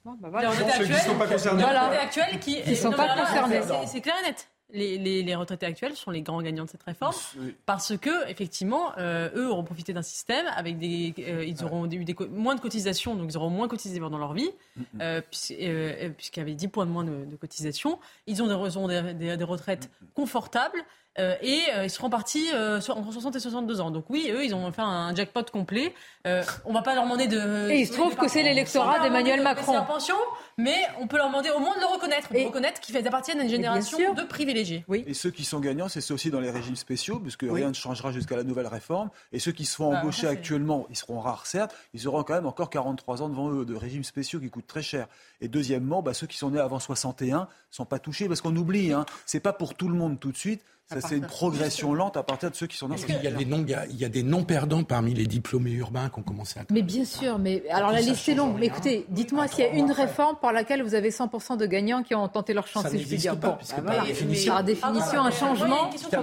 Bon, bah voilà. Les retraités actuels, qui ne sont pas concernés. Voilà. Les retraités actuels qui ne sont pas concernés. C'est clair et net. Les, les, les, retraités actuels sont les grands gagnants de cette réforme oui. parce que effectivement euh, eux auront profité d'un système avec des euh, ils auront eu des, moins de cotisations donc ils auront moins cotisé pendant leur vie -hmm. euh, puisqu'il y avait 10 points de moins de, de cotisation ils ont des, ont des, des, des retraites confortables euh, et euh, ils seront partis euh, entre 60 et 62 ans. Donc oui, eux, ils ont fait un jackpot complet. Euh, on va pas leur demander de... Et il se trouve que c'est l'électorat d'Emmanuel Macron. En pension, mais on peut leur demander au moins de le reconnaître, de et reconnaître qu'ils appartiennent à une génération de privilégiés. Oui. Et ceux qui sont gagnants, c'est ceux aussi dans les régimes spéciaux, puisque oui. rien ne changera jusqu'à la nouvelle réforme. Et ceux qui se font embaucher ah, actuellement, ils seront rares certes, ils auront quand même encore 43 ans devant eux de régimes spéciaux qui coûtent très cher. Et deuxièmement, bah, ceux qui sont nés avant 61 sont pas touchés parce qu'on oublie, hein, c'est pas pour tout le monde tout de suite. Ça, c'est une progression lente à partir de ceux qui sont dans Il y, a des non, il y a des non-perdants parmi les diplômés urbains qui ont commencé à Mais bien sûr, mais alors la liste est longue. Mais écoutez, dites-moi s'il y a une réforme par laquelle vous avez 100% de gagnants qui ont tenté leur chance. Ça n'existe pas, bon, puisque bah, par voilà. définition- Par définition, un changement. Une question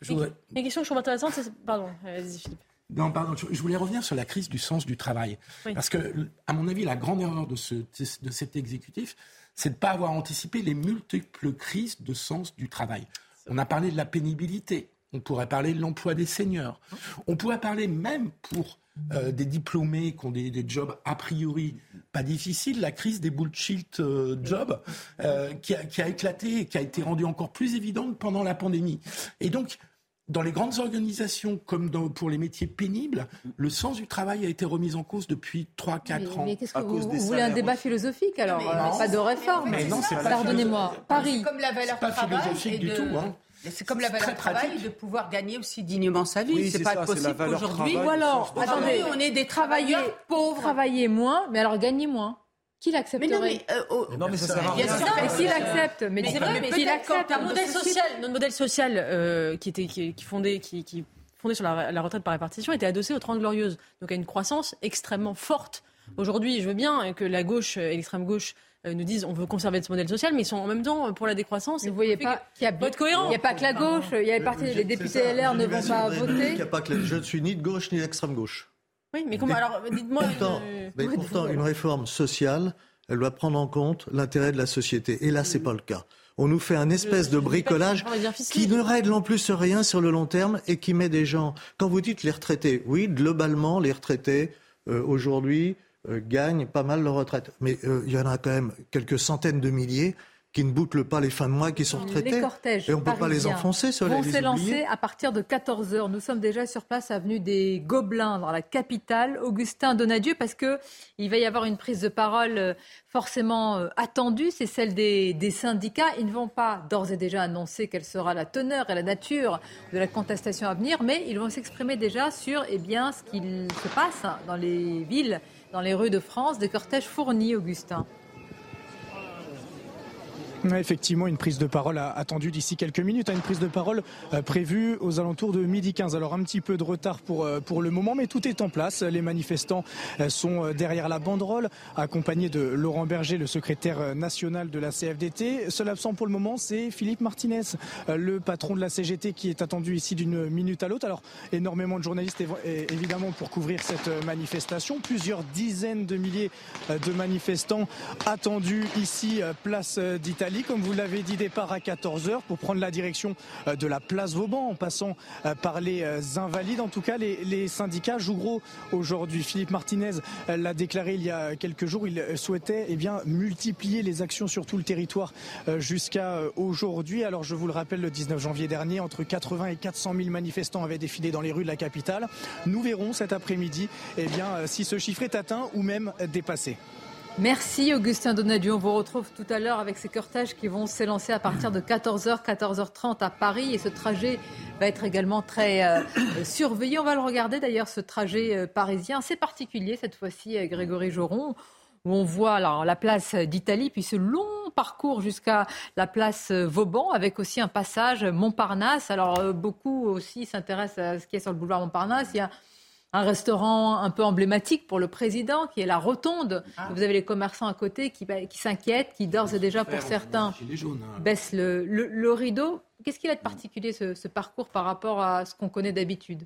Je voudrais- Une question que je trouve intéressante, c'est. Pardon, vas-y Philippe. Non, pardon, je je voulais revenir sur la crise du sens du travail. Oui. Parce que, à mon avis, la grande erreur de, ce, de cet exécutif, c'est de ne pas avoir anticipé les multiples crises de sens du travail. On a parlé de la pénibilité, on pourrait parler de l'emploi des seniors, on pourrait parler même pour euh, des diplômés qui ont des, des jobs a priori pas difficiles, la crise des bullshit euh, jobs euh, qui, a, qui a éclaté et qui a été rendue encore plus évidente pendant la pandémie. Et donc, dans les grandes organisations, comme dans- pour les métiers pénibles, le sens du travail a été remis en cause depuis 3-4 Mais, ans. mais qu'est-ce que vous, vous voulez un débat philosophique alors Mais euh, non. Pas de réforme. Mais non, c'est pas Pardonnez-moi. Paris. C'est comme la valeur pas travail philosophique et du de- tout, hein. C'est comme la valeur très travail pratique. de pouvoir gagner aussi dignement sa vie. Oui, c'est c'est pas ça, possible qu'aujourd'hui. sens attendez, Aujourd'hui, on est des travailleurs pauvres. travailler moins, mais alors gagner moins. Qui Mais l'accepterait non, mais, euh, oh, Mais non, mais ça sert à Bien rien. sûr, Mais mais c'est- Mais, Mais vrai, mais mais qui peut-être qu'en l'accepte termes Notre modèle social, notre modèle social euh, qui était qui, qui fondait qui, qui fondé sur la, la retraite par répartition était adossé aux Trente Glorieuses, donc à une croissance extrêmement forte. Aujourd'hui, je veux bien que la gauche et l'extrême gauche euh, nous disent on veut conserver ce modèle social, mais ils sont en même temps pour la décroissance. Vous ne voyez pas qu'il y a être cohérent. Il n'y a pas que la gauche, il y a les partis, les députés LR ne vont pas voter. Il y a pas que la- je ne suis ni de gauche ni d'extrême gauche. Oui, mais comment alors [coughs] Dites-moi. Pourtant, euh, mais pourtant, une réforme sociale, elle doit prendre en compte l'intérêt de la société. Et là, c'est pas le cas. On nous fait un espèce de bricolage qui ne règle en plus rien sur le long terme et qui met des gens. Quand vous dites les retraités, oui, globalement, les retraités euh, aujourd'hui euh, gagnent pas mal leur retraite, mais euh, il y en a quand même quelques centaines de milliers qui ne bouclent pas les fins de mois, qui sont retraités. Les cortèges et on ne peut pas les enfoncer, sur les, vont s'élancer à partir de 14h. Nous sommes déjà sur place, avenue des Gobelins, dans la capitale. Augustin Donadieu, parce que il va y avoir une prise de parole euh, forcément euh, attendue, c'est celle des, des syndicats. Ils ne vont pas d'ores et déjà annoncer quelle sera la teneur et la nature de la contestation à venir, mais ils vont s'exprimer déjà sur eh bien, ce qu'il se passe dans les villes, dans les rues de France, des cortèges fournis, Augustin. Effectivement, une prise de parole attendue d'ici quelques minutes, à une prise de parole euh, prévue aux alentours de midi 15. Alors un petit peu de retard pour, euh, pour le moment, mais tout est en place. Les manifestants euh, sont derrière la banderole, accompagnés de Laurent Berger, le secrétaire national de la CFDT. Seul absent pour le moment, c'est Philippe Martinez, le patron de la CGT, qui est attendu ici d'une minute à l'autre. Alors énormément de journalistes évidemment pour couvrir cette manifestation. Plusieurs dizaines de milliers de manifestants attendus ici, place euh, Comme vous l'avez dit, départ à 14h pour prendre la direction euh, de la place Vauban en passant euh, par les euh, Invalides. En tout cas, les, syndicats jouent gros aujourd'hui. Philippe Martinez l'a déclaré il y a quelques jours. Il souhaitait eh multiplier les actions sur tout le territoire jusqu'à aujourd'hui. Alors, je vous le rappelle, le 19 janvier dernier, entre 80 et 400 000 manifestants avaient défilé dans les rues de la capitale. Nous verrons cet après-midi eh si ce chiffre est atteint ou même dépassé. Merci Augustin Donadieu. On vous retrouve tout à l'heure avec ces cortèges qui vont s'élancer à partir de 14h, 14h30 à Paris. Et ce trajet va être également très euh, euh, surveillé. On va le regarder d'ailleurs, ce trajet euh, parisien. C'est particulier cette fois-ci, Grégory Joron où on voit alors, la place d'Italie, puis ce long parcours jusqu'à la place Vauban, avec aussi un passage Montparnasse. Alors beaucoup aussi s'intéressent à ce qui est sur le boulevard Montparnasse. Un restaurant un peu emblématique pour le président, qui est la Rotonde. Vous avez les commerçants à côté qui, bah, qui s'inquiètent, qui d'ores et déjà, pour certains, jaunes, hein. baissent le, le- le rideau. Qu'est-ce qu'il a de particulier, ce, ce parcours, par rapport à ce qu'on connaît d'habitude?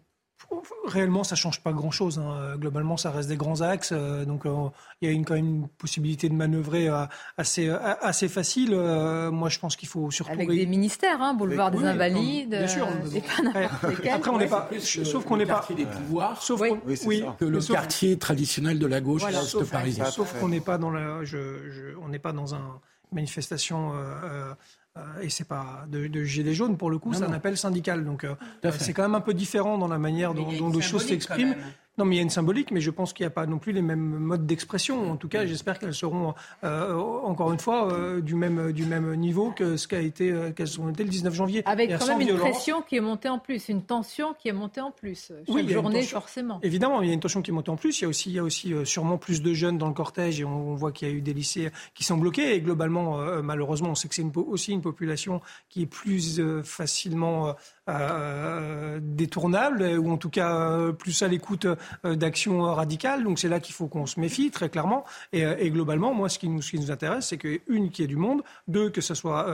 Réellement, ça change pas grand-chose. hein. Globalement, ça reste des grands axes. euh, donc, euh, il y a une, quand même une possibilité de manœuvrer euh, assez, euh, assez facile. Euh, moi, je pense qu'il faut surtout... Avec des ministères, hein, boulevard des Oui, Invalides, bien sûr. euh, pas. Après, on n'est pas... Sauf qu'on n'est pas... des pouvoirs, Sauf Oui. Oui, oui, que le sauf- quartier traditionnel de la gauche Voilà, reste sauf, parisien. sauf qu'on n'est pas dans la, je, je- on n'est pas dans un manifestation euh, euh, et c'est pas de, de gilets jaunes pour le coup, c'est un appel syndical. Donc euh, c'est quand même un peu différent dans la manière dont, les choses s'expriment. Non, mais il y a une symbolique, mais je pense qu'il n'y a pas non plus les mêmes modes d'expression. En tout cas, j'espère qu'elles seront, euh, encore une fois, euh, du, même, du même niveau que ce qu'a été, euh, qu'elles ont été le 19 janvier. Avec quand même une pression qui est montée en plus, une tension qui est montée en plus, chaque oui, journée forcément. Évidemment, il y a une tension qui est montée en plus. Il y a aussi, il y a aussi sûrement plus de jeunes dans le cortège et on, voit qu'il y a eu des lycées qui sont bloqués. Et globalement, malheureusement, on sait que c'est aussi une population qui est plus facilement euh, détournable ou en tout cas euh, plus à l'écoute euh, d'actions radicales. Donc c'est là qu'il faut qu'on se méfie très clairement. Et, et, globalement, moi, ce qui nous, ce qui nous intéresse, c'est que une, qu'il y ait du monde, deux, que ça soit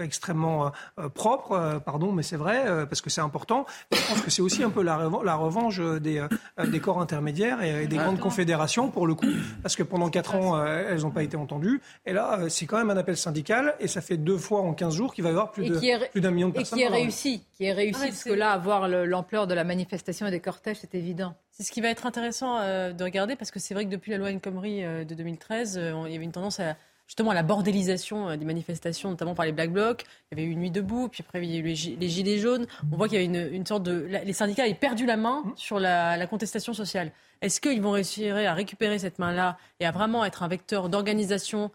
extrêmement propre, pardon, mais c'est vrai parce que c'est important. je pense que c'est aussi un peu la, la revanche des, des corps intermédiaires et des grandes confédérations pour le coup, parce que pendant quatre ans, elles n'ont pas été entendues. Et là, c'est quand même un appel syndical et ça fait deux fois en 15 jours qu'il va y avoir plus d'un million de personnes. Et qui est réussi, qui réussi, parce que là, avoir l'ampleur de la manifestation et des cortèges, c'est évident. C'est ce qui va être intéressant euh, de regarder, parce que c'est vrai que depuis la loi El Khomri euh, de 2013, euh, il y avait une tendance à justement à la bordélisation des manifestations, notamment par les Black Blocs. Il y avait eu une nuit debout, puis après il y a eu les, gilets jaunes. On voit qu'il y a une, une sorte de... Les syndicats ont perdu la main mmh. sur la, la contestation sociale. Est-ce qu'ils vont réussir à récupérer cette main-là et à vraiment être un vecteur d'organisation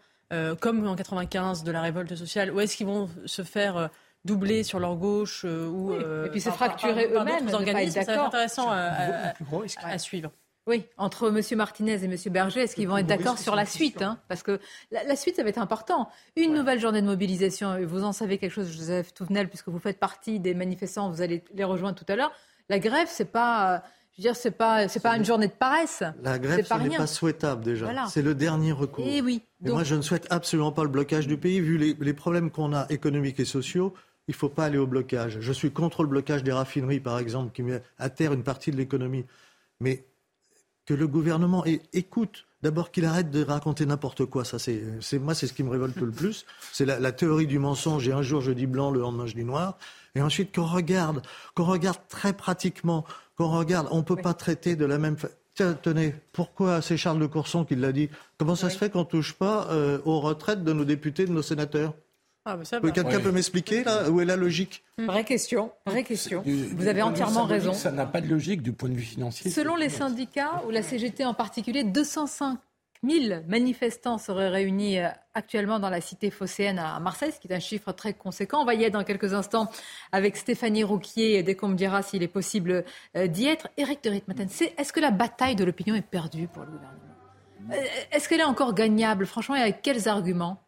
comme en 95 de la révolte sociale, ou est-ce qu'ils vont se faire doubler sur leur gauche euh, ou et puis se fracturer eux-mêmes. C'est intéressant à, suivre. Oui, entre M. Martinez et M. Berger, est-ce qu'ils vont être d'accord sur la suite hein Parce que la, suite, ça va être important. Une nouvelle journée de mobilisation, vous en savez quelque chose, Joseph Touvenel, puisque vous faites partie des manifestants, vous allez les rejoindre tout à l'heure. La grève, c'est pas... Je veux dire, c'est pas, c'est pas une journée de paresse. La grève, ce n'est pas souhaitable déjà. C'est le dernier recours. Et eh oui. Et moi, je ne souhaite absolument pas le blocage du pays, vu les, les problèmes qu'on a économiques et sociaux il ne faut pas aller au blocage. Je suis contre le blocage des raffineries, par exemple, qui met à terre une partie de l'économie. Mais que le gouvernement écoute, d'abord qu'il arrête de raconter n'importe quoi. Ça, c'est, moi, c'est ce qui me révolte le plus. C'est la, théorie du mensonge. Et un jour, je dis blanc, le lendemain, je dis noir. Et ensuite, qu'on regarde, qu'on regarde très pratiquement, qu'on regarde. On ne peut pas traiter de la même façon. Tiens, tenez, pourquoi c'est Charles de Courson qui l'a dit? Comment ça se fait qu'on ne touche pas euh, aux retraites de nos députés, de nos sénateurs? Ah, quelqu'un peut m'expliquer là où est la logique? Vraie question, vraie question. Vous avez entièrement raison. Ça n'a pas de logique du point de vue financier. Selon les syndicats ou la CGT en particulier, 205 000 manifestants seraient réunis euh, actuellement dans la cité phocéenne à Marseille, ce qui est un chiffre très conséquent. On va y être dans quelques instants avec Stéphanie Rouquier, dès qu'on me dira s'il est possible euh, d'y être. Eric de Ritmaten, est-ce que la bataille de l'opinion est perdue pour le gouvernement? Euh, Est-ce qu'elle est encore gagnable? Franchement, et avec quels arguments?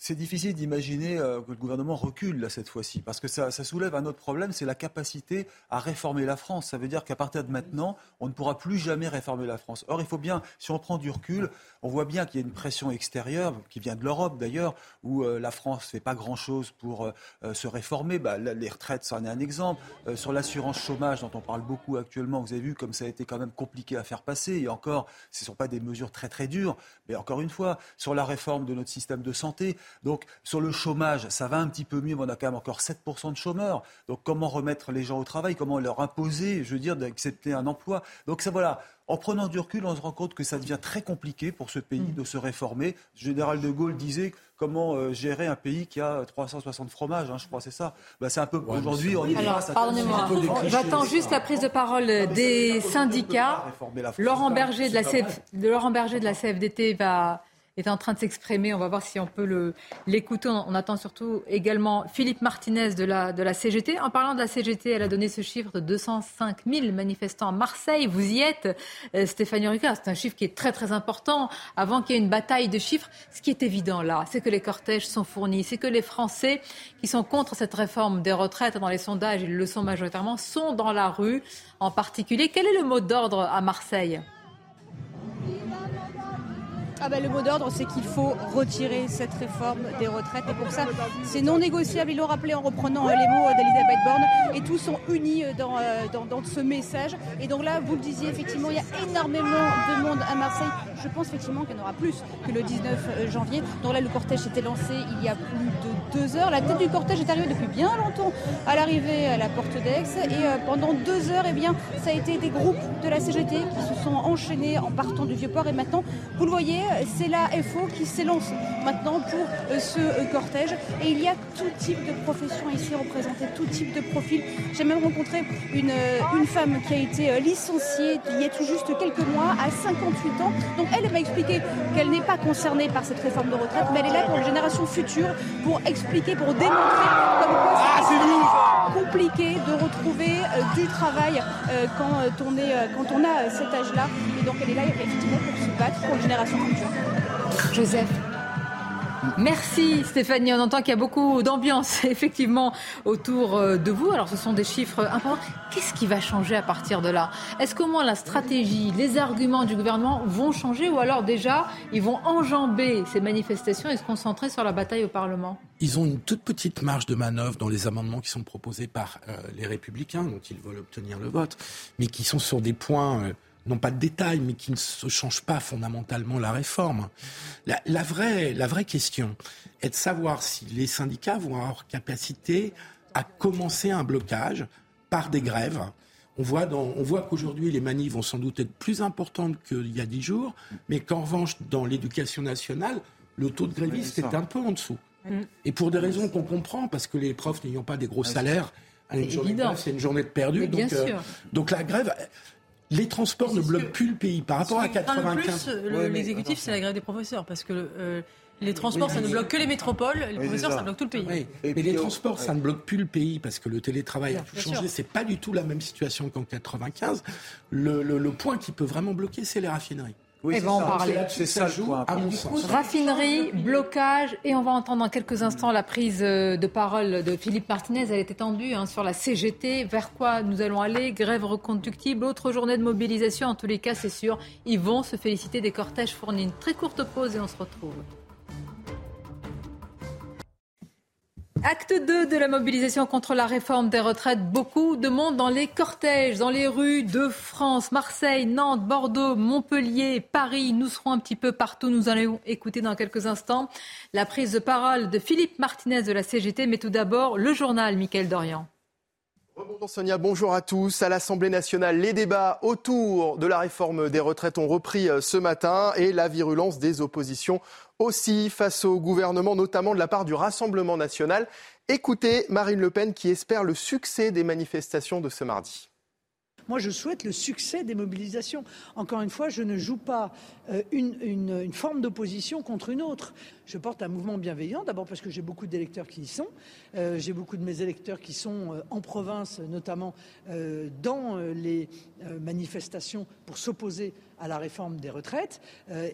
C'est difficile d'imaginer euh, que le gouvernement recule là cette fois-ci, parce que ça, soulève un autre problème, c'est la capacité à réformer la France. Ça veut dire qu'à partir de maintenant, on ne pourra plus jamais réformer la France. Or, il faut bien, si on prend du recul, on voit bien qu'il y a une pression extérieure, qui vient de l'Europe d'ailleurs, où euh, la France ne fait pas grand-chose pour euh, se réformer. Bah, les retraites, c'en est un exemple. sur l'assurance chômage, dont on parle beaucoup actuellement, vous avez vu comme ça a été quand même compliqué à faire passer. Et encore, ce ne sont pas des mesures très très dures. Mais encore une fois, sur la réforme de notre système de santé, donc sur le chômage, ça va un petit peu mieux, mais on a quand même encore 7% de chômeurs. Donc comment remettre les gens au travail? Comment leur imposer, je veux dire, d'accepter un emploi Donc ça voilà. En prenant du recul, on se rend compte que ça devient très compliqué pour ce pays mm. de se réformer. Le général de Gaulle disait comment euh, gérer un pays qui a 360 fromages, hein, je crois, c'est ça. Bah, c'est un peu aujourd'hui. On Alors, pardonnez-moi. J'attends juste la prise de parole des syndicats. Laurent Berger de la, Laurent Berger de la CFDT va est en train de s'exprimer. On va voir si on peut l'écouter. On, attend surtout également Philippe Martinez de la, CGT. En parlant de la CGT, elle a donné ce chiffre de 205 000 manifestants à Marseille. Vous y êtes, euh, Stéphanie Ricard. C'est un chiffre qui est très très important. Avant qu'il y ait une bataille de chiffres, ce qui est évident là, c'est que les cortèges sont fournis. C'est que les Français qui sont contre cette réforme des retraites dans les sondages, ils le sont majoritairement, sont dans la rue en particulier. Quel est le mot d'ordre à Marseille? Ah ben, le mot d'ordre, c'est qu'il faut retirer cette réforme des retraites. Et pour ça, c'est non négociable. Ils l'ont rappelé en reprenant euh, les mots d'Elisabeth Borne. Et tous sont unis euh, euh, dans, dans, ce message. Et donc là, vous le disiez, effectivement, il y a énormément de monde à Marseille. je pense effectivement qu'il y en aura plus que le 19 janvier. Donc là, le cortège s'était lancé il y a plus de deux heures. La tête du cortège est arrivée depuis bien longtemps à l'arrivée à la porte d'Aix. Et pendant deux heures, eh bien, ça a été des groupes de la CGT qui se sont enchaînés en partant du Vieux-Port. Et maintenant, vous le voyez, c'est la FO qui s'élance maintenant pour ce cortège. Et il y a tout type de profession ici représentée, tout type de profil. J'ai même rencontré une, une femme qui a été licenciée il y a tout juste quelques mois, à 58 ans. Donc elle m'a expliqué qu'elle n'est pas concernée par cette réforme de retraite, mais elle est là pour les générations futures, pour expliquer, pour démontrer comme quoi c'est compliqué de retrouver euh, du travail euh, quand, on est, euh, quand on a cet âge-là. Et donc elle est là effectivement pour se battre pour les générations futures. Joseph. Merci Stéphanie. On entend qu'il y a beaucoup d'ambiance [laughs] effectivement autour euh, de vous. Alors ce sont des chiffres importants. Qu'est-ce qui va changer à partir de là? Est-ce qu'au moins la stratégie, les arguments du gouvernement vont changer ou alors déjà ils vont enjamber ces manifestations et se concentrer sur la bataille au Parlement? Ils ont une toute petite marge de manœuvre dans les amendements qui sont proposés par euh, les républicains dont ils veulent obtenir le vote, mais qui sont sur des points... Euh, non pas de détails, mais qui ne se changent pas fondamentalement la réforme. La, vraie, la vraie question est de savoir si les syndicats vont avoir capacité à commencer un blocage par des grèves. On voit, on voit qu'aujourd'hui, les manifs vont sans doute être plus importantes qu'il y a dix jours, mais qu'en revanche, dans l'éducation nationale, le taux de grévistes est un peu en dessous. Mm. Et pour des raisons qu'on comprend, parce que les profs n'ayant pas des gros salaires, c'est une journée de perdu. Donc, euh, donc la grève, les transports ne bloquent plus le pays par rapport à 95. Le L'exécutif, c'est la grève des professeurs, parce que euh, les transports, ça ne bloque que les métropoles, les professeurs, ça. bloque tout le pays. Mais les transports, ça ne bloque plus le pays, parce que le télétravail a tout changé. C'est pas du tout la même situation qu'en 95. le point qui peut vraiment bloquer, c'est les raffineries. Oui, et eh ben, on va en parler. C'est ça, joue, à mon sens. Raffinerie, blocage, et on va entendre dans quelques instants la prise euh, de parole de Philippe Martinez. Elle est étendue hein, sur la CGT. Vers quoi nous allons aller? Grève reconductible, autre journée de mobilisation. En tous les cas, c'est sûr, ils vont se féliciter des cortèges fournis. Une très courte pause et on se retrouve. Acte 2 de la mobilisation contre la réforme des retraites. Beaucoup de monde dans les cortèges, dans les rues de France, Marseille, Nantes, Bordeaux, Montpellier, Paris. Nous serons un petit peu partout. Nous allons écouter dans quelques instants la prise de parole de Philippe Martinez de la CGT. Mais tout d'abord, le journal, Mickaël Dorian. Bonjour Sonia, bonjour à tous. À l'Assemblée nationale, les débats autour de la réforme des retraites ont repris euh, ce matin et la virulence des oppositions aussi face au gouvernement, notamment de la part du Rassemblement national. Écoutez Marine Le Pen qui espère le succès des manifestations de ce mardi. Moi, je souhaite le succès des mobilisations. Encore une fois, je ne joue pas euh, une, forme d'opposition contre une autre. Je porte un mouvement bienveillant, d'abord parce que j'ai beaucoup d'électeurs qui y sont. Euh, j'ai beaucoup de mes électeurs qui sont euh, en province, notamment dans les manifestations pour s'opposer à la réforme des retraites.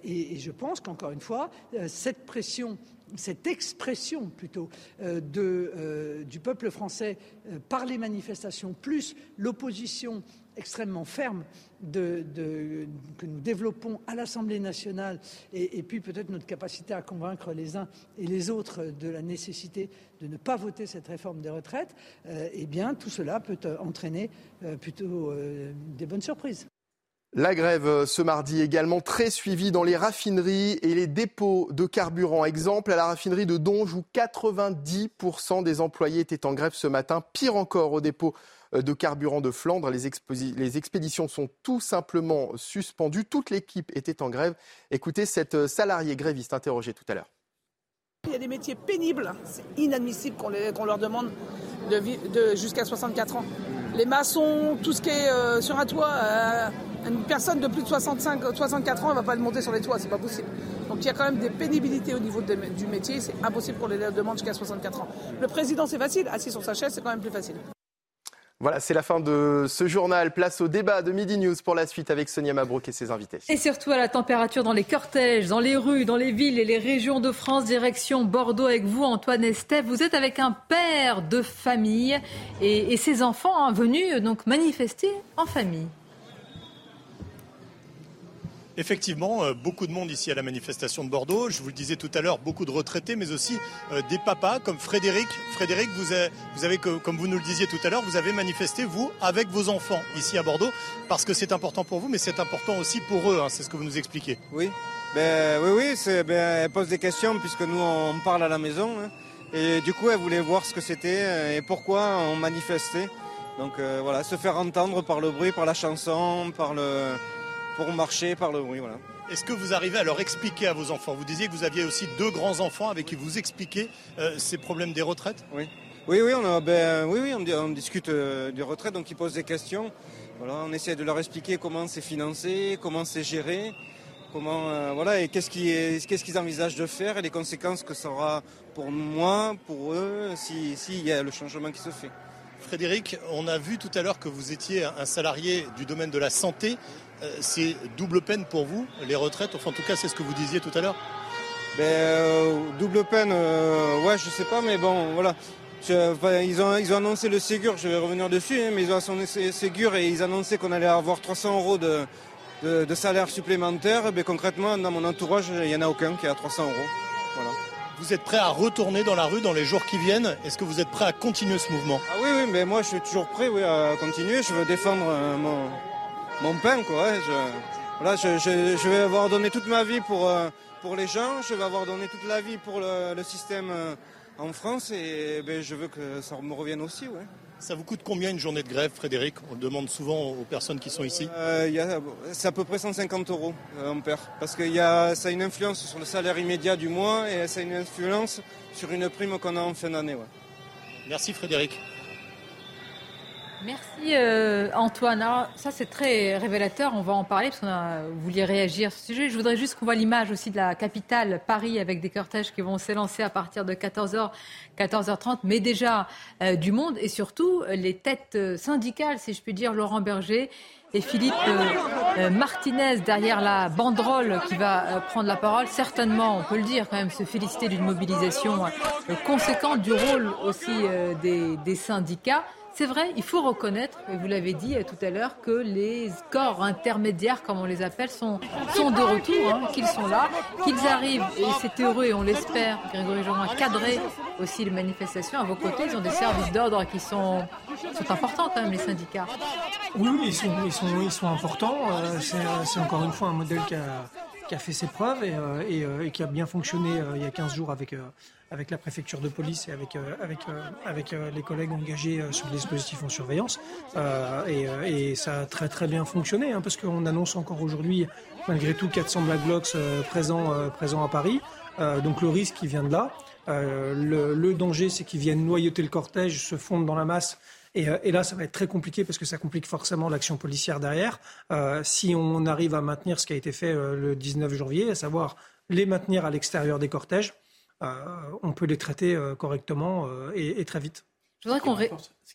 Et, je pense qu'encore une fois, cette pression cette expression plutôt du peuple français par les manifestations, plus l'opposition extrêmement ferme que nous développons à l'Assemblée nationale et, puis peut-être notre capacité à convaincre les uns et les autres de la nécessité de ne pas voter cette réforme des retraites, euh, eh bien tout cela peut euh, entraîner euh, plutôt des bonnes surprises. La grève ce mardi également très suivie dans les raffineries et les dépôts de carburant. Exemple à la raffinerie de Donge où 90% des employés étaient en grève ce matin. Pire encore au dépôt de carburant de Flandre. Les, expéditions sont tout simplement suspendues. Toute l'équipe était en grève. Écoutez cette euh, salariée gréviste interrogée tout à l'heure. Il y a des métiers pénibles. C'est inadmissible qu'on leur demande de de, jusqu'à 64 ans. Les maçons, tout ce qui est euh, sur un toit, une personne de plus de 65, 64 ans, elle ne va pas monter sur les toits, c'est pas possible. Donc il y a quand même des pénibilités au niveau du métier, c'est impossible qu'on les demande jusqu'à 64 ans. Le président, c'est facile, assis sur sa chaise, c'est quand même plus facile. Voilà, c'est la fin de ce journal. Place au débat de Midi News pour la suite avec Sonia Mabrouk et ses invités. Et surtout à la température dans les cortèges, dans les rues, dans les villes et les régions de France, direction Bordeaux avec vous, Antoine Estève. Vous êtes avec un père de famille et, ses enfants hein, venus donc manifester en famille. Effectivement, euh, beaucoup de monde ici à la manifestation de Bordeaux. Je vous le disais tout à l'heure, beaucoup de retraités, mais aussi euh, des papas comme Frédéric. Frédéric, vous avez, vous avez, comme vous nous le disiez tout à l'heure, vous avez manifesté, vous, avec vos enfants ici à Bordeaux, parce que c'est important pour vous, mais c'est important aussi pour eux. Hein, c'est ce que vous nous expliquez. Oui, ben, oui, oui, c'est, ben, elle pose des questions puisque nous, on parle à la maison. Hein. et du coup, elle voulait voir ce que c'était euh, et pourquoi on manifestait. Donc voilà, se faire entendre par le bruit, par la chanson, par le pour marcher par le bruit. Voilà. Est-ce que vous arrivez à leur expliquer à vos enfants? Vous disiez que vous aviez aussi deux grands enfants avec qui vous expliquez euh, ces problèmes des retraites? Oui. Oui, oui, on, a, ben, oui, oui, on, discute euh, des retraites, donc ils posent des questions. Voilà, on essaie de leur expliquer comment c'est financé, comment c'est géré, comment, euh, voilà, et qu'est-ce qu'ils envisagent de faire et les conséquences que ça aura pour moi, pour eux, s'il si y a le changement qui se fait. Frédéric, on a vu tout à l'heure que vous étiez un salarié du domaine de la santé. Euh, c'est double peine pour vous, les retraites? Enfin, en tout cas, c'est ce que vous disiez tout à l'heure ben, euh, Double peine, euh, ouais, je sais pas, mais bon, voilà. ils, ont, ils ont annoncé le Ségur, je vais revenir dessus, hein, mais ils ont annoncé le Ségur et ils annonçaient qu'on allait avoir 300 euros de, de, salaire supplémentaire. Ben, concrètement, dans mon entourage, il n'y en a aucun qui a 300 euros. Voilà. Vous êtes prêt à retourner dans la rue dans les jours qui viennent? Est-ce que vous êtes prêt à continuer ce mouvement? Ah oui, oui, mais moi je suis toujours prêt oui, à continuer. Je veux défendre mon, mon pain, quoi. Je, voilà, je, je, vais avoir donné toute ma vie pour, euh, pour les gens, je vais avoir donné toute la vie pour le, système euh, en France et ben, je veux que ça me revienne aussi. Ouais. Ça vous coûte combien une journée de grève, Frédéric? On le demande souvent aux personnes qui sont ici. Euh, c'est à peu près 150 euros, on perd. Parce que y a, ça a une influence sur le salaire immédiat du mois et ça a une influence sur une prime qu'on a en fin d'année. Ouais. Merci Frédéric. Merci euh, Antoine. Alors ça c'est très révélateur, on va en parler parce qu'on a voulu réagir sur ce sujet. Je voudrais juste qu'on voit l'image aussi de la capitale, Paris, avec des cortèges qui vont s'élancer à partir de 14h, 14h30, mais déjà euh, du monde et surtout euh, les têtes syndicales, si je puis dire, Laurent Berger et Philippe Martinez derrière la banderole qui va prendre la parole. Certainement, on peut le dire quand même, se féliciter d'une mobilisation conséquente du rôle aussi des syndicats. C'est vrai, il faut reconnaître, et vous l'avez dit tout à l'heure, que les corps intermédiaires, comme on les appelle, sont, de retour, hein, qu'ils sont là, qu'ils arrivent, et c'est heureux, et on l'espère, Grégory Joron, à cadrer aussi les manifestations à vos côtés. Ils ont des services d'ordre qui sont, sont importants quand les syndicats. Oui, ils sont, ils sont, ils sont importants. Euh, c'est encore une fois un modèle qui a, qui a fait ses preuves et, euh, euh, qui a bien fonctionné il y a 15 jours avec avec la préfecture de police et avec, euh, avec, euh, avec euh, les collègues engagés sur le dispositif en surveillance. Et, ça a très très bien fonctionné, hein, parce qu'on annonce encore aujourd'hui, malgré tout, 400 Black Blocs présents, présents à Paris. donc le risque qui vient de là. le, danger, c'est qu'ils viennent noyauter le cortège, se fondre dans la masse. Et, et, là, ça va être très compliqué parce que ça complique forcément l'action policière derrière. si on arrive à maintenir ce qui a été fait le 19 janvier, à savoir les maintenir à l'extérieur des cortèges, euh, on peut les traiter euh, correctement euh, et, très vite. Je voudrais qu'on.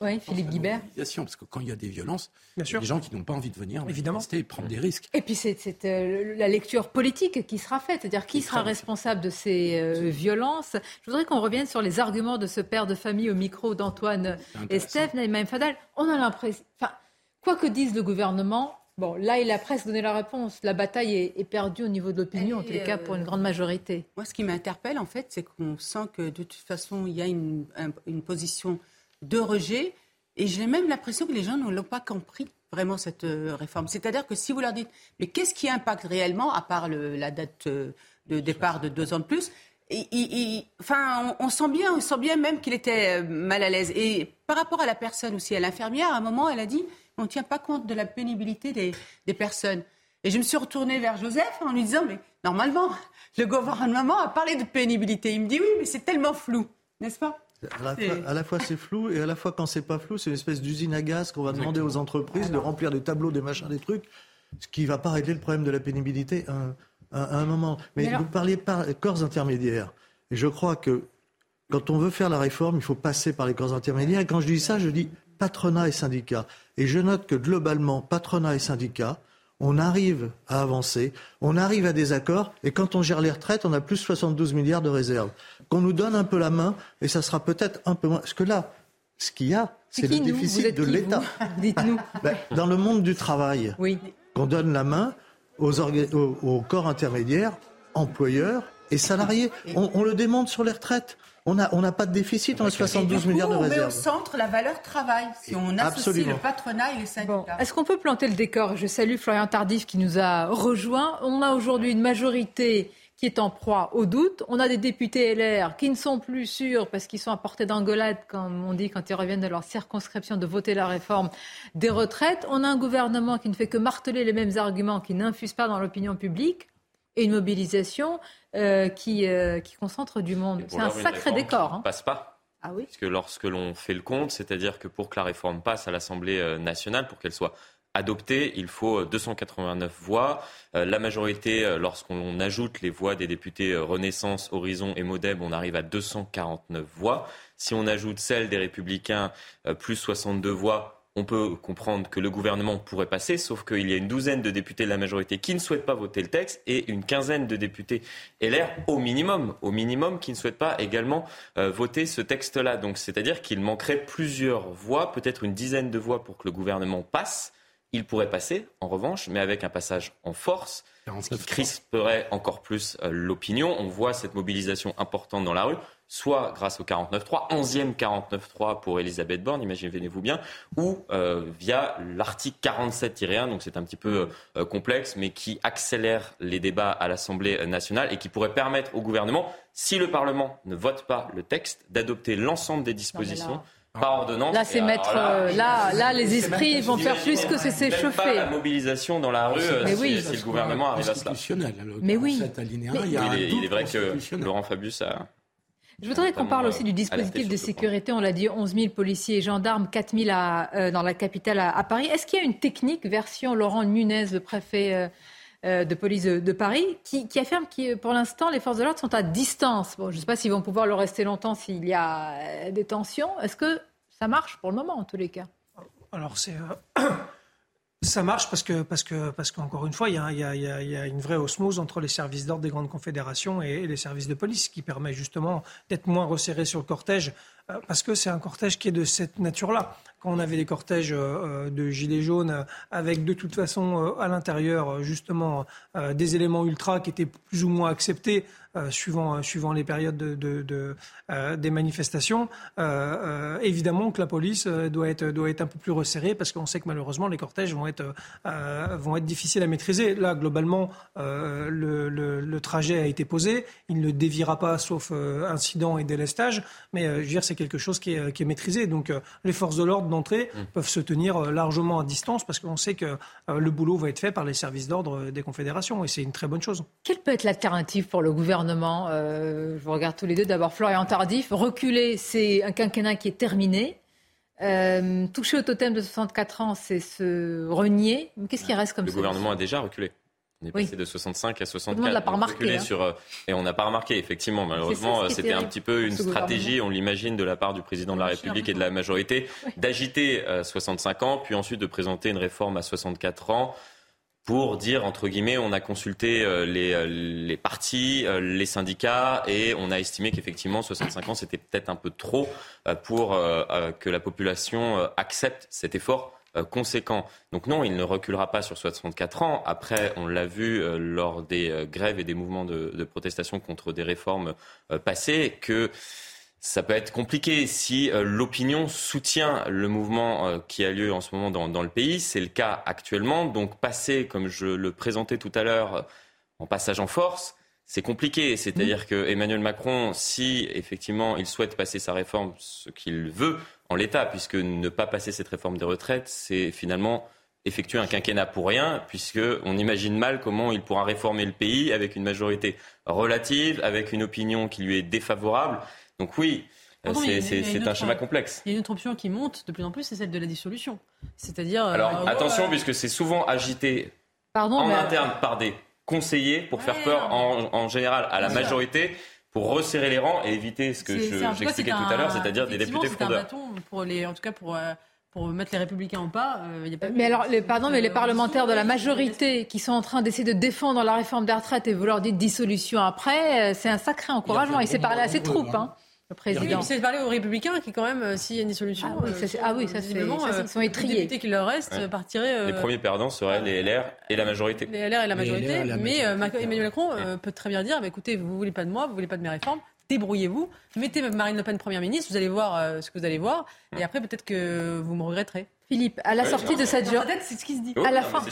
Oui, Philippe Guibert. Parce que quand il y a des violences, il y a des gens qui n'ont pas envie de venir Évidemment. et prendre des risques. Et puis c'est la lecture politique qui sera faite, c'est-à-dire qui sera responsable de ces violences. Je voudrais qu'on revienne sur les arguments de ce père de famille au micro d'Antoine Estève, Naïma Fadal. On a l'impression. Enfin, quoi que dise le gouvernement, Bon, là, il a presque donné la réponse. La bataille est, perdue au niveau de l'opinion, en tous les cas, pour une grande majorité. Moi, ce qui m'interpelle, en fait, c'est qu'on sent que de toute façon, il y a une, position de rejet. Et j'ai même l'impression que les gens ne l'ont pas compris, vraiment, cette euh, réforme. C'est-à-dire que si vous leur dites, mais qu'est-ce qui impacte réellement, à part la date euh, de départ de deux ans de plus enfin, on, sent bien, on sent bien même qu'il était euh, mal à l'aise. Et par rapport à la personne aussi, à l'infirmière, à un moment, elle a dit, on ne tient pas compte de la pénibilité des, personnes. Et je me suis retournée vers Joseph en lui disant, mais normalement, le gouvernement a parlé de pénibilité. Il me dit, oui, mais c'est tellement flou, n'est-ce pas? À la, fois, c'est flou et à la fois quand c'est pas flou, c'est une espèce d'usine à gaz qu'on va demander aux entreprises de remplir des tableaux, des machins, des trucs, ce qui va pas régler le problème de la pénibilité à, un moment. Mais, vous parliez par corps intermédiaires. Et je crois que quand on veut faire la réforme, il faut passer par les corps intermédiaires. Et quand je dis ça, je dis patronat et syndicats. Et je note que globalement, patronat et syndicats, on arrive à avancer, on arrive à des accords, et quand on gère les retraites, on a plus de 72 milliards de réserves. Qu'on nous donne un peu la main, et ça sera peut-être un peu moins. Parce que là, ce qu'il y a, c'est le déficit de l'État. [laughs] Dites-nous. [laughs] Ben, dans le monde du travail, qu'on donne la main, aux, au, corps intermédiaire, employeurs et salariés. On, le démontre sur les retraites. On n'a on pas de déficit, on a 72 milliards de réserves. On met au centre la valeur travail, si on associe le patronat et les syndicats. Est-ce qu'on peut planter le décor? Je salue Florian Tardif qui nous a rejoint. On a aujourd'hui une majorité qui est en proie au doute. On a des députés LR qui ne sont plus sûrs parce qu'ils sont à portée d'engueulade, comme on dit quand ils reviennent de leur circonscription, de voter la réforme des retraites. On a un gouvernement qui ne fait que marteler les mêmes arguments, qui n'infuse pas dans l'opinion publique et une mobilisation euh, qui, euh, qui concentre du monde. C'est un sacré décor. Hein. passe pas. Ah oui. Parce que lorsque l'on fait le compte, c'est-à-dire que pour que la réforme passe à l'Assemblée euh, nationale, pour qu'elle soit adopté, il faut 289 voix. Euh, la majorité, lorsqu'on ajoute les voix des députés Renaissance, Horizon et Modem, on arrive à 249 voix. Si on ajoute celles des Républicains, plus 62 voix, on peut comprendre que le gouvernement pourrait passer, sauf qu'il y a une douzaine de députés de la majorité qui ne souhaitent pas voter le texte et une quinzaine de députés LR au minimum, au minimum, qui ne souhaitent pas également voter ce texte-là. Donc, c'est-à-dire qu'il manquerait plusieurs voix, peut-être une dizaine de voix pour que le gouvernement passe. Il pourrait passer, en revanche, mais avec un passage en force, ce qui crisperait encore plus euh, l'opinion. On voit cette mobilisation importante dans la rue, soit grâce au 49.3, 11e 49.3 pour Elisabeth Borne, imaginez-vous bien, ou euh, via l'article 47-1, donc c'est un petit peu euh, complexe, mais qui accélère les débats à l'Assemblée nationale et qui pourrait permettre au gouvernement, si le Parlement ne vote pas le texte, d'adopter l'ensemble des dispositions. Là, c'est mettre. Euh, là, là, les esprits vont faire plus que s'échauffer. Pas la mobilisation dans la rue mais oui. si, le gouvernement arrive à cela. Mais oui. il, est, vrai que Laurent Fabius a. Je voudrais qu'on parle aussi du dispositif de sécurité. On l'a dit, 11 000 policiers et gendarmes, 4 000 euh, dans la capitale à, Paris. Est-ce qu'il y a une technique, version Laurent Nunez, le préfet euh, de police de, Paris, qui, affirme que pour l'instant, les forces de l'ordre sont à distance? Bon, je ne sais pas s'ils vont pouvoir le rester longtemps s'il y a des tensions. Est-ce que ça marche pour le moment, en tous les cas? Alors, c'est. Euh, ça marche parce que parce que parce qu'encore une fois, il y, a, une vraie osmose entre les services d'ordre des grandes confédérations et, les services de police, qui permet justement d'être moins resserré sur le cortège, euh, parce que c'est un cortège qui est de cette nature-là. Quand on avait des cortèges euh, de gilets jaunes avec de toute façon à l'intérieur justement des éléments ultra qui étaient plus ou moins acceptés euh, suivant, euh, suivant les périodes de, euh, des manifestations. évidemment que la police doit, être, doit être un peu plus resserrée parce qu'on sait que malheureusement les cortèges vont être, vont être difficiles à maîtriser. Là, globalement, le, le, trajet a été posé. Il ne déviera pas sauf incident et délestage. Mais je veux dire, c'est quelque chose qui est, qui est maîtrisé. Donc les forces de l'ordre d'entrée mmh. peuvent se tenir largement à distance parce qu'on sait que le boulot va être fait par les services d'ordre des confédérations. Et c'est une très bonne chose. Quelle peut être l'alternative pour le gouvernement? Euh, je vous regarde tous les deux. D'abord, Florian Tardif. Reculer, c'est un quinquennat qui est terminé. Euh, toucher au totem de 64 ans, c'est se renier. Qu'est-ce qui reste comme Le gouvernement a déjà reculé. On est passé de 65 à 64. Tout le monde l'a pas remarqué. Hein. Sur, euh, et on n'a pas remarqué, effectivement. Malheureusement, c'était un petit peu une stratégie, on l'imagine, de la part du président de la République et de la majorité, d'agiter 65 ans, puis ensuite de présenter une réforme à 64 ans pour dire, entre guillemets, on a consulté euh, les, euh, les partis, euh, les syndicats, et on a estimé qu'effectivement, 65 ans, c'était peut-être un peu trop pour que la population accepte cet effort conséquent. Donc non, il ne reculera pas sur 64 ans. Après, on l'a vu lors des grèves et des mouvements de, de protestation contre des réformes passées, que ça peut être compliqué si euh, l'opinion soutient le mouvement euh, qui a lieu en ce moment dans, le pays. C'est le cas actuellement. Donc passer, comme je le présentais tout à l'heure, euh, en passage en force, c'est compliqué. C'est-à-dire que Emmanuel Macron, si effectivement il souhaite passer sa réforme, ce qu'il veut en l'état, puisque ne pas passer cette réforme des retraites, c'est finalement effectuer un quinquennat pour rien, puisque on imagine mal comment il pourra réformer le pays avec une majorité relative, avec une opinion qui lui est défavorable. Donc oui, euh, c'est un schéma complexe. Il y a une autre option qui monte de plus en plus, c'est celle de la dissolution. C'est-à-dire. Euh, Alors attention, puisque c'est souvent agité en interne par des conseillers pour faire peur en, général à la majorité pour resserrer les rangs et éviter ce que j'expliquais tout à l'heure, c'est-à-dire des députés fraudeurs. pour les, en tout cas pour euh, pour mettre les républicains en pas. y a pas mais alors, les, pardon, mais les parlementaires de la majorité qui sont en train d'essayer de défendre la réforme des retraites et vous leur dites dissolution après, c'est un sacré encouragement. Il s'est parlé à ses troupes. Hein. Le président. c'est de parler aux Républicains qui, quand même, s'il y a une dissolution. Ah oui, ça, c'est, ah oui, ça, c'est, ils sont étriés. Les députés qui leur restent partiraient. les premiers perdants seraient les LR et la majorité. Les LR et la majorité. mais Emmanuel Macron peut très bien dire bah, écoutez, vous ne voulez pas de moi, vous ne voulez pas de mes réformes, débrouillez-vous, mettez Marine Le Pen Première ministre, vous allez voir ce que vous allez voir, et après peut-être que vous me regretterez. Philippe, à la sortie de cette journée, c'est ce qui se dit. à la fin,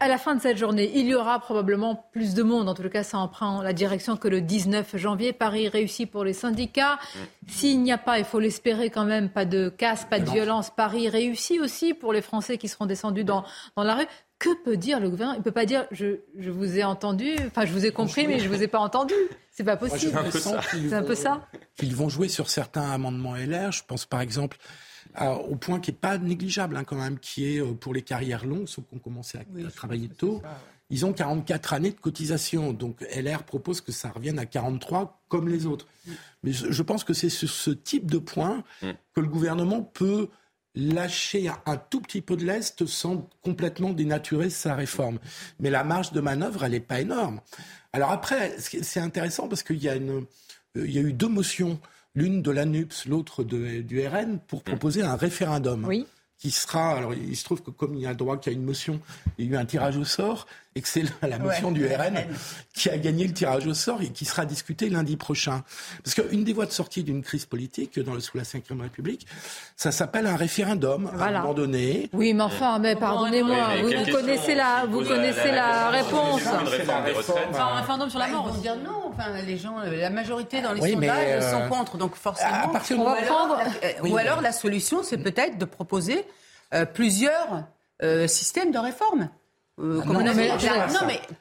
à la fin de cette journée, il y aura probablement plus de monde. En tout cas, ça en prend la direction que le 19 janvier. Paris réussit pour les syndicats. Mm. S'il n'y a pas, il faut l'espérer quand même, pas de casse, pas de violence. Paris réussit aussi pour les Français qui seront descendus dans, dans la rue. Que peut dire le gouvernement? Il ne peut pas dire je, je, vous ai entendu, enfin je vous ai compris, mais je ne vous ai pas entendu. C'est pas possible. C'est un peu ça. Ils vont jouer sur certains amendements LR. Je pense par exemple au point qui n'est pas négligeable hein, quand même, qui est euh, pour les carrières longues, ceux qui ont commencé à, travailler tôt. Ils ont 44 années de cotisation. Donc LR propose que ça revienne à 43 comme les autres. Mais je pense que c'est sur ce type de point mm. que le gouvernement peut lâcher un tout petit peu de l'Est sans complètement dénaturer sa réforme. Mais la marge de manœuvre, elle n'est pas énorme. Alors après, c'est intéressant parce qu'il y, euh, il y a eu deux motions l'une de l'ANUPS, l'autre du RN, pour proposer un référendum. Oui. Qui sera. Alors, il se trouve que comme il y a le droit qu'il y a une motion, il y a eu un tirage au sort et que c'est la motion du RN qui a gagné le tirage au sort et qui sera discutée lundi prochain. Parce qu'une des voies de sortie d'une crise politique dans le, sous la Ve République, ça s'appelle un référendum à un moment donné. Oui, mais enfin, mais pardonnez-moi, vous, connaissez la, vous connaissez la, réponse. Enfin, un référendum sur la mort. On dire non. Enfin, les gens, la majorité dans les sondages sont euh, contre, donc forcément. À partir ou, alors, ou alors la solution, c'est peut-être de proposer euh, plusieurs euh, systèmes de réforme. Euh, ah non, mais,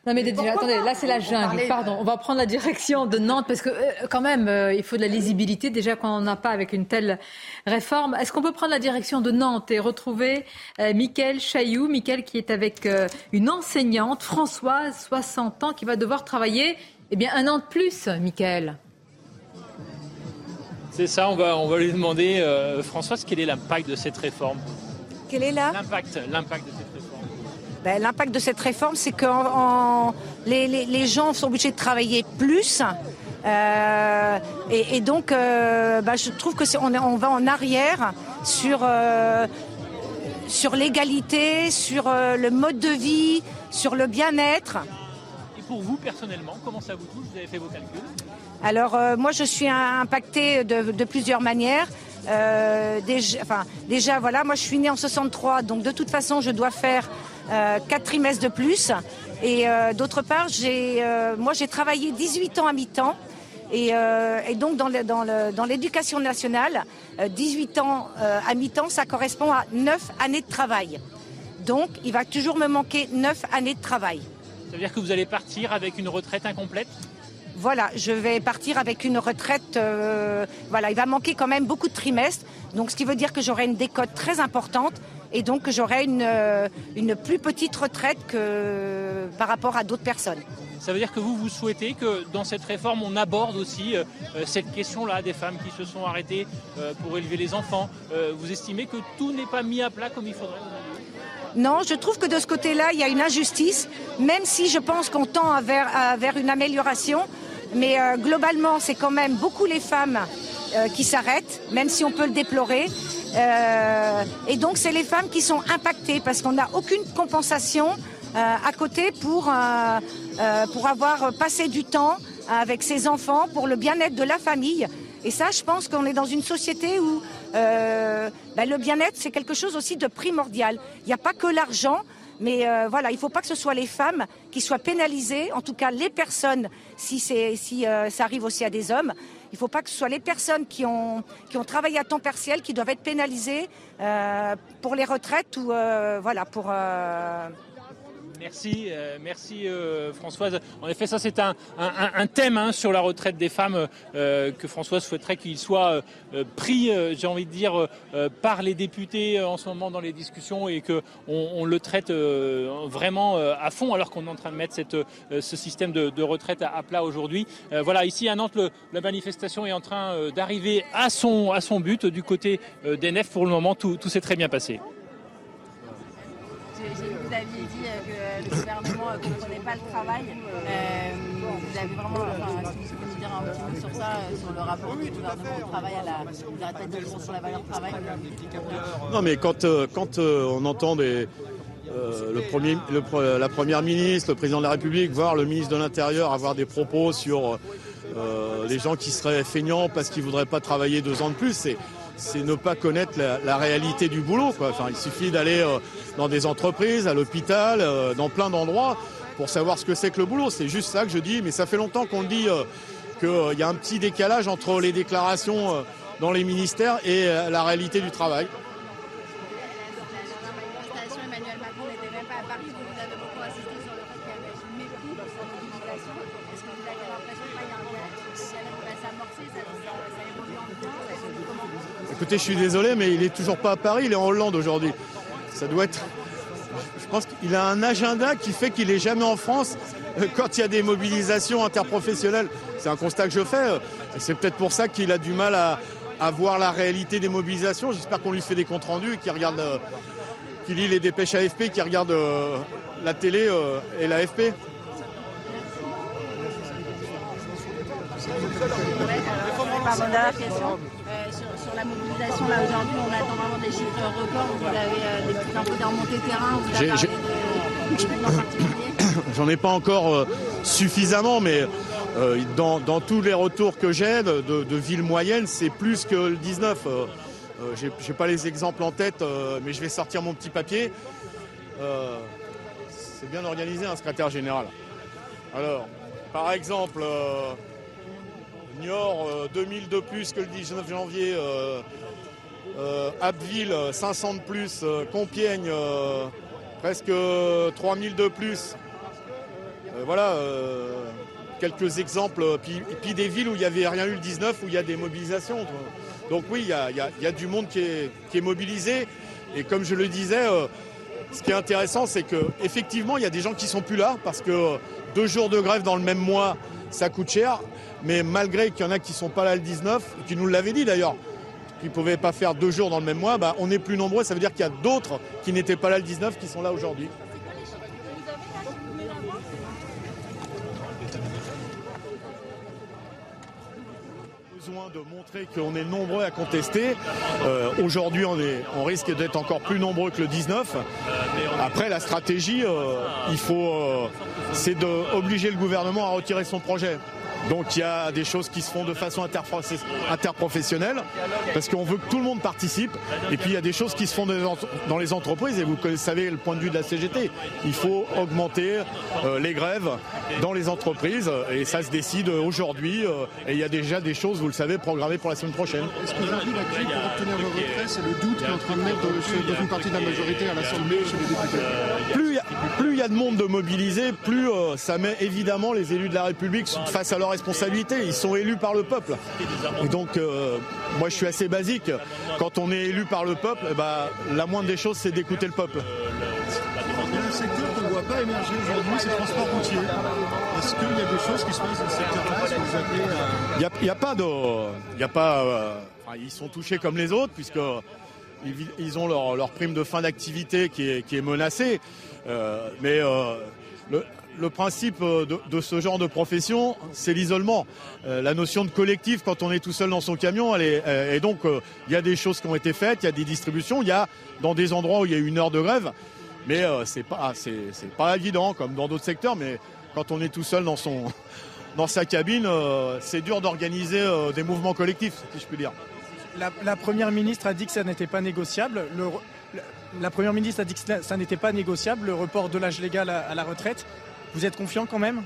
non, mais, attendez, là c'est la jungle. Pardon, on va prendre la direction de Nantes parce que euh, quand même, euh, il faut de la lisibilité déjà qu'on n'a pas avec une telle réforme. Est-ce qu'on peut prendre la direction de Nantes et retrouver Mickaël Chailloux, Mickaël qui est avec une enseignante, Françoise, 60 ans, qui va devoir travailler eh bien, un an de plus, Mickaël C'est ça, on va, on va lui demander, Françoise, quel est l'impact de cette réforme? Quel est l'impact, l'impact de cette réforme ben, l'impact de cette réforme, c'est que les, gens sont obligés de travailler plus. Euh, et, donc, euh, ben, je trouve que on, on, va en arrière sur, euh, sur l'égalité, sur le mode de vie, sur le bien-être. Et pour vous, personnellement, comment ça vous touche? Vous avez fait vos calculs? Alors, moi, je suis impactée de, de plusieurs manières. déjà, enfin, déjà, voilà, moi, je suis née en 63, donc de toute façon, je dois faire quatre trimestres de plus. Et euh, d'autre part, j'ai, euh, moi j'ai travaillé 18 ans à mi-temps. Et, donc dans, dans, l'éducation nationale, 18 ans à mi-temps, ça correspond à 9 années de travail. Donc il va toujours me manquer 9 années de travail. Ça veut dire que vous allez partir avec une retraite incomplète? Voilà, je vais partir avec une retraite. voilà, il va manquer quand même beaucoup de trimestres. Donc, ce qui veut dire que j'aurai une décote très importante et donc j'aurai une, euh, une plus petite retraite que par rapport à d'autres personnes. Ça veut dire que vous, vous souhaitez que dans cette réforme, on aborde aussi euh, euh, cette question-là des femmes qui se sont arrêtées pour élever les enfants. vous estimez que tout n'est pas mis à plat comme il faudrait non, je trouve que de ce côté-là, il y a une injustice, même si je pense qu'on tend vers, vers, une amélioration. Mais globalement, c'est quand même beaucoup les femmes qui s'arrêtent, même si on peut le déplorer. Euh, et donc, c'est les femmes qui sont impactées parce qu'on n'a aucune compensation euh, à côté pour, euh, pour avoir passé du temps avec ses enfants, pour le bien-être de la famille. Et ça, je pense qu'on est dans une société où ben, le bien-être, c'est quelque chose aussi de primordial. Il n'y a pas que l'argent. Mais voilà, il ne faut pas que ce soit les femmes qui soient pénalisées, en tout cas les personnes, si, si ça arrive aussi à des hommes, il ne faut pas que ce soit les personnes qui ont, qui ont travaillé à temps partiel qui doivent être pénalisées euh, pour les retraites ou euh, voilà pour. Merci, euh, merci euh, Françoise. En effet, ça c'est un, thème hein, sur la retraite des femmes euh, que Françoise souhaiterait qu'il soit pris, j'ai envie de dire, par les députés en ce moment dans les discussions et qu'on on le traite vraiment à fond alors qu'on est en train de mettre ce système de, retraite à, plat aujourd'hui. voilà, ici à Nantes, la manifestation est en train d'arriver à son, à son but du côté d'ENF. Pour le moment, tout s'est très bien passé. Le gouvernement ne comprenait pas le travail. Euh, vous avez vraiment, si vous souvenez bien, dire un petit mot sur ça, sur le rapport du gouvernement au travail à la, la sur la valeur travail Non, mais quand, quand on entend la première ministre, le président de la République, voire le ministre de l'Intérieur avoir des propos sur les gens qui seraient feignants parce qu'ils voudraient pas travailler deux ans de plus, c'est ne pas connaître la, réalité du boulot. Enfin, il suffit d'aller euh, dans des entreprises, à l'hôpital, euh, dans plein d'endroits pour savoir ce que c'est que le boulot. C'est juste ça que je dis, mais ça fait longtemps qu'on le dit euh, qu'il y a un petit décalage entre les déclarations dans les ministères et la réalité du travail. Écoutez, je suis désolé, mais il est toujours pas à Paris, il est en Hollande aujourd'hui. Ça doit être. Je pense qu'il a un agenda qui fait qu'il est jamais en France euh, quand il y a des mobilisations interprofessionnelles. C'est un constat que je fais. Euh, c'est peut-être pour ça qu'il a du mal à, voir la réalité des mobilisations. J'espère qu'on lui fait des comptes rendus et qu'il regarde, euh, qu'il lit les dépêches AFP, qu'il regarde la télé et l'AFP. La mobilisation. Là, aujourd'hui, on attend vraiment des chiffres records. Vous avez euh, des petites infos des remontées terrain. Vous avez de, [coughs] J'en ai pas encore euh, suffisamment, mais euh, dans, dans, tous les retours que j'ai de, de, villes moyennes, c'est plus que le 19. j'ai, j'ai pas les exemples en tête, mais je vais sortir mon petit papier. c'est bien organisé, un secrétaire général. Alors, par exemple, Niort, 2000 euh, de plus que le 19 janvier. Euh, euh, Abbeville, 500 de plus. Compiègne, presque 3000 de plus. voilà quelques exemples. Puis, puis, des villes où il n'y avait rien eu le 19, où il y a des mobilisations. Donc oui, il y a, du monde qui est, mobilisé. Et comme je le disais, ce qui est intéressant, c'est qu'effectivement, il y a des gens qui sont plus là parce que deux jours de grève dans le même mois, ça coûte cher. Mais malgré qu'il y en a qui ne sont pas là le 19, qui nous l'avaient dit d'ailleurs, qui ne pouvaient pas faire deux jours dans le même mois, bah, on est plus nombreux. Ça veut dire qu'il y a d'autres qui n'étaient pas là le 19 qui sont là aujourd'hui. besoin de montrer qu'on est nombreux à contester. Euh, aujourd'hui, on, on risque d'être encore plus nombreux que le 19. Après, la stratégie, euh, il faut, euh, c'est d'obliger le gouvernement à retirer son projet. Donc il y a des choses qui se font de façon interprofessionnelle parce qu'on veut que tout le monde participe. Et puis il y a des choses qui se font dans les entreprises et vous savez le point de vue de la CGT. Il faut augmenter euh, les grèves dans les entreprises et ça se décide aujourd'hui. Euh, et il y a déjà des choses, vous le savez, programmées pour la semaine prochaine. Est-ce qu'aujourd'hui la clé pour obtenir vos retraits, c'est le doute est en train de mettre dans, une partie de la majorité à l'Assemblée chez les députés? Plus il y, a de monde de mobiliser, plus euh, ça met évidemment les élus de la République face à leur responsabilité. Ils sont élus par le peuple. Et donc, euh, moi, je suis assez basique. Quand on est élu par le peuple, eh ben, la moindre des choses, c'est d'écouter le peuple. Il y a un secteur qu'on ne voit pas émerger aujourd'hui, c'est le transport routier. Est-ce qu'il y a des choses qui se passent dans ce secteur-là Il n'y a, pas de. Il a pas, euh, ils sont touchés comme les autres, puisque ils, ont leur, prime de fin d'activité qui est, qui est menacée. Euh, mais le, le principe euh, de, ce genre de profession, c'est l'isolement. Euh, la notion de collectif, quand on est tout seul dans son camion, et donc euh, il y a des choses qui ont été faites, il y a des distributions, il y a dans des endroits où il y a une heure de grève, mais c'est pas, c'est, pas évident comme dans d'autres secteurs. Mais quand on est tout seul dans son, [laughs] dans sa cabine, c'est dur d'organiser des mouvements collectifs, si je puis dire. La, première ministre a dit que ça n'était pas négociable. La première ministre a dit que ça n'était pas négociable, le report de l'âge légal à la retraite. Vous êtes confiant quand même?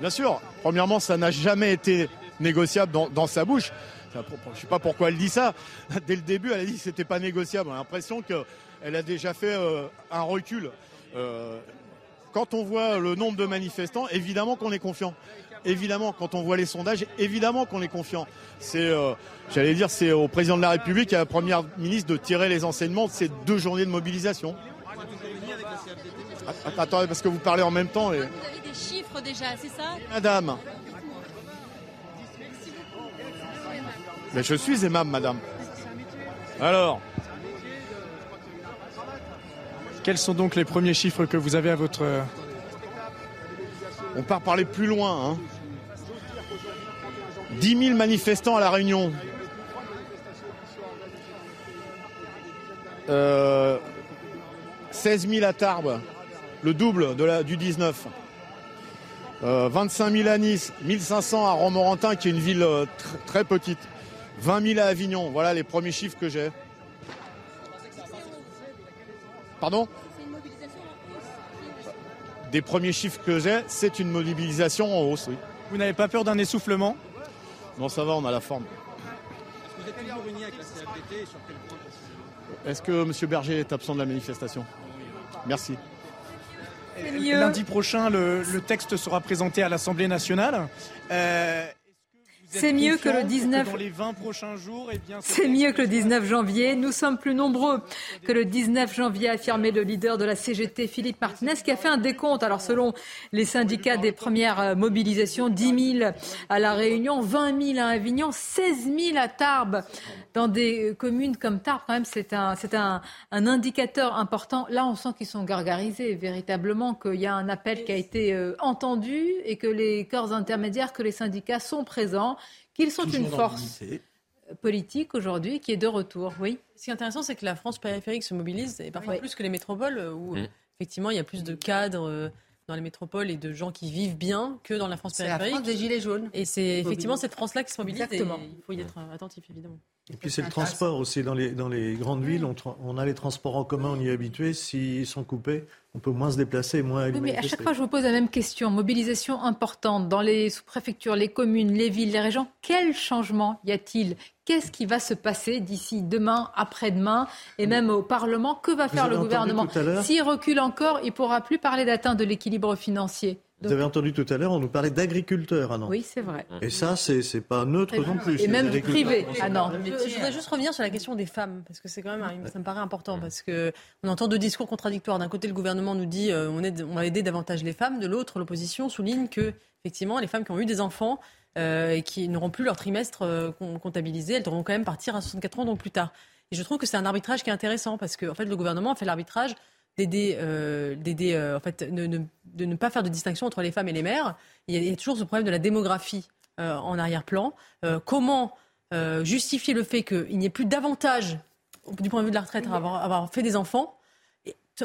Bien sûr. Premièrement, ça n'a jamais été négociable dans, sa bouche. Je ne sais pas pourquoi elle dit ça. [laughs] Dès le début, elle a dit que ce n'était pas négociable. On a l'impression qu'elle a déjà fait euh, un recul. Euh, quand on voit le nombre de manifestants, évidemment qu'on est confiant. Évidemment, quand on voit les sondages, évidemment qu'on est confiant. C'est, euh, j'allais dire, c'est au président de la République et à la première ministre de tirer les enseignements de ces deux journées de mobilisation. Attendez, parce que vous parlez en même temps. Et... Vous avez des chiffres déjà, c'est ça? Madame. Mais je suis aimable, madame. Alors Quels sont donc les premiers chiffres que vous avez à votre... On part parler plus loin. Hein. 10 000 manifestants à La Réunion. Euh, 16 000 à Tarbes, le double du 19. Euh, 25 000 à Nice, 1500 à Romorantin, qui est une ville euh, tr- très petite. 20 000 à Avignon. Voilà les premiers chiffres que j'ai. Pardon? Des premiers chiffres que j'ai, c'est une mobilisation en hausse, oui. Vous n'avez pas peur d'un essoufflement? Non, ça va, on a la forme. Vous êtes toujours unis avec la CFDT sur quel point Est-ce que M. Berger est absent de la manifestation? Merci. Lundi prochain, le, le texte sera présenté à l'Assemblée nationale. Euh, vous êtes C'est mieux que le confiant 19 Dans les 20 prochains jours, eh C'est mieux que le 19 janvier. Nous sommes plus nombreux que le 19 janvier, a affirmé le leader de la CGT, Philippe Martinez, qui a fait un décompte. Alors, selon les syndicats des premières euh, mobilisations, 10 000 à La Réunion, 20 000 à Avignon, 16 000 à Tarbes. Dans des euh, communes comme Tarbes, quand même, c'est un, c'est un, un indicateur important. Là, on sent qu'ils sont gargarisés, véritablement, qu'il y a un appel qui a été euh, entendu et que les corps intermédiaires, que les syndicats sont présents, qu'ils sont Toujours une force politique aujourd'hui qui est de retour. Oui. Ce qui est intéressant, c'est que la France périphérique se mobilise, et parfois Oui. plus que les métropoles, où Mm. effectivement il y a plus de cadres euh, dans les métropoles et de gens qui vivent bien que dans la France C'est la périphérique. France des Gilets jaunes. Et c'est effectivement cette France-là qui se mobilise. Exactement. Et il faut y être attentif, évidemment. Et puis c'est le transport aussi. Dans les, dans les grandes villes, on, a les transports en commun, on y est habitué. S'ils sont coupés, on peut moins se déplacer, moins aller Oui, mais à chaque fois, je vous pose la même question. Mobilisation importante dans les sous-préfectures, les communes, les villes, les régions. Quel changement y a-t-il? Qu'est-ce qui va se passer d'ici demain, après-demain? Et même au Parlement Que va Vous faire le gouvernement? S'il recule encore, il ne pourra plus parler d'atteinte de l'équilibre financier. Vous avez entendu tout à l'heure, on nous parlait d'agriculteurs à Nantes. Oui, c'est vrai. Et ça, c'est pas neutre non plus. Et c'est même du privé. Je, je voudrais juste revenir sur la question des femmes, parce que c'est quand même, ça me paraît important, parce que on entend deux discours contradictoires. D'un côté, le gouvernement nous dit euh, on, aide, on va aider davantage les femmes, de l'autre, l'opposition souligne que, effectivement, les femmes qui ont eu des enfants euh, et qui n'auront plus leur trimestre euh, com- comptabilisé, elles devront quand même partir à 64 ans, donc plus tard. Et je trouve que c'est un arbitrage qui est intéressant, parce que en fait, le gouvernement a fait l'arbitrage d'aider, euh, d'aider euh, en fait, de, de- de ne pas faire de distinction entre les femmes et les mères. Il y a, il y a toujours ce problème de la démographie euh, en arrière-plan. Euh, comment euh, justifier le fait qu'il n'y ait plus d'avantages du point de vue de la retraite à avoir, avoir fait des enfants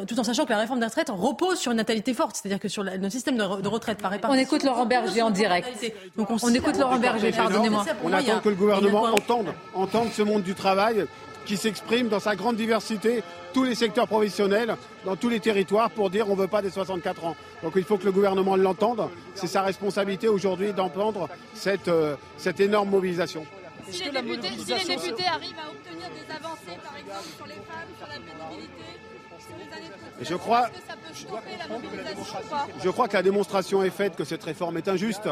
tout en sachant que la réforme des retraites repose sur une natalité forte, c'est-à-dire que sur notre système de, re- de retraite par On répartition. écoute Laurent Berger en direct. Donc on, On écoute Laurent Berger, pardonnez-moi. On attend que le gouvernement entende, entende ce monde du travail qui s'exprime dans sa grande diversité, tous les secteurs professionnels, dans tous les territoires, pour dire on ne veut pas des 64 ans. Donc il faut que le gouvernement l'entende. C'est sa responsabilité aujourd'hui d'entendre cette, euh, cette énorme mobilisation. Si les, députés, si les députés arrivent à obtenir des avancées, par exemple, sur les femmes, sur la pénibilité, sur les années de cotisation, Je crois- est-ce que ça peut stopper la mobilisation ou pas? Je crois que la démonstration est faite que cette réforme est injuste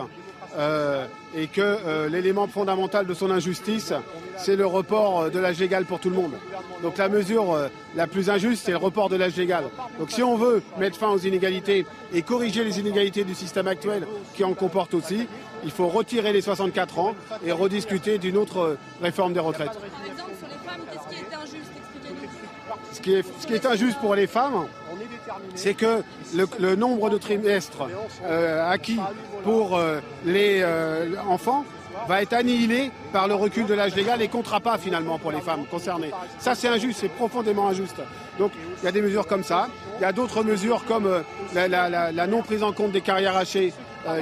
euh, et que euh, l'élément fondamental de son injustice, c'est le report euh, de l'âge légal pour tout le monde. Donc la mesure euh, la plus injuste, c'est le report de l'âge légal. Donc si on veut mettre fin aux inégalités et corriger les inégalités du système actuel qui en comporte aussi, il faut retirer les 64 ans et rediscuter d'une autre réforme des retraites. Par exemple, sur les femmes, qu'est-ce qui est injuste? Expliquez-nous. Ce qui est, ce qui est injuste pour les femmes, c'est que le, nombre de trimestres euh, acquis pour euh, les euh, enfants va être annihilé par le recul de l'âge légal et comptera pas finalement pour les femmes concernées. Ça c'est injuste, c'est profondément injuste. Donc il y a des mesures comme ça. Il y a d'autres mesures comme la, la- non prise en compte des carrières hachées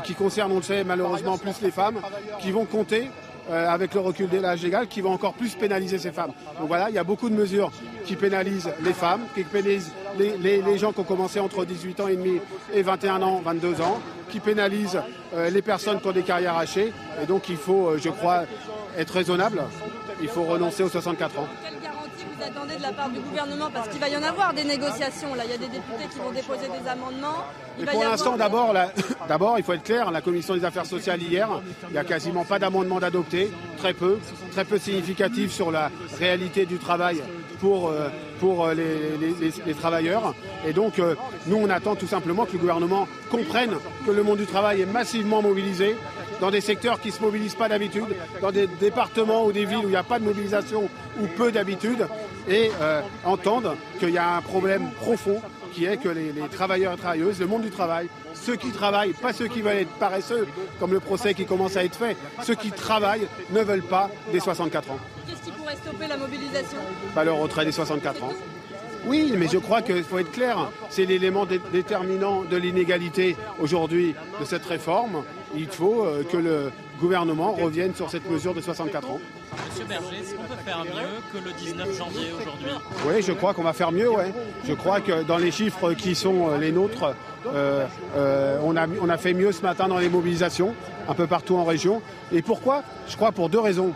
qui concernent, on le sait, malheureusement plus les femmes, qui vont compter euh, avec le recul de l'âge légal qui va encore plus pénaliser ces femmes. Donc voilà, il y a beaucoup de mesures qui pénalisent les femmes, qui pénalisent les, gens qui ont commencé entre 18 ans et demi et 21 ans, 22 ans, qui pénalisent euh, les personnes qui ont des carrières hachées. Et donc il faut, euh, je crois, être raisonnable. Il faut renoncer aux 64 ans. Vous attendez de la part du gouvernement Parce qu'il va y en avoir des négociations. Là, il y a des députés qui vont déposer des amendements. Il va pour l'instant, [coughs] d'abord, il faut être clair, la commission des affaires sociales hier, il n'y a quasiment pas d'amendement d'adopter, très peu, très peu significatif sur la réalité du travail pour, euh, pour euh, les, les- les- les travailleurs. Et donc, euh, nous, on attend tout simplement que le gouvernement comprenne que le monde du travail est massivement mobilisé dans des secteurs qui ne se mobilisent pas d'habitude, dans des départements ou des villes où il n'y a pas de mobilisation ou peu d'habitude, et euh, entende qu'il y a un problème profond qui est que les, travailleurs et travailleuses, le monde du travail, ceux qui travaillent, pas ceux qui veulent être paresseux, comme le procès qui commence à être fait, ceux qui travaillent ne veulent pas des 64 ans. Qu'est-ce qui pourrait stopper la mobilisation? Pas le retrait des 64 ans. Oui, mais je crois qu'il faut être clair. C'est l'élément déterminant de l'inégalité aujourd'hui de cette réforme. Il faut euh, que le gouvernement revienne sur cette mesure de 64 ans. Monsieur Berger, est-ce qu'on peut faire mieux que le 19 janvier aujourd'hui Oui, je crois qu'on va faire mieux, ouais. Je crois que dans les chiffres qui sont euh, les nôtres, euh, on, a, on a fait mieux ce matin dans les mobilisations, un peu partout en région. Et pourquoi? Je crois pour deux raisons.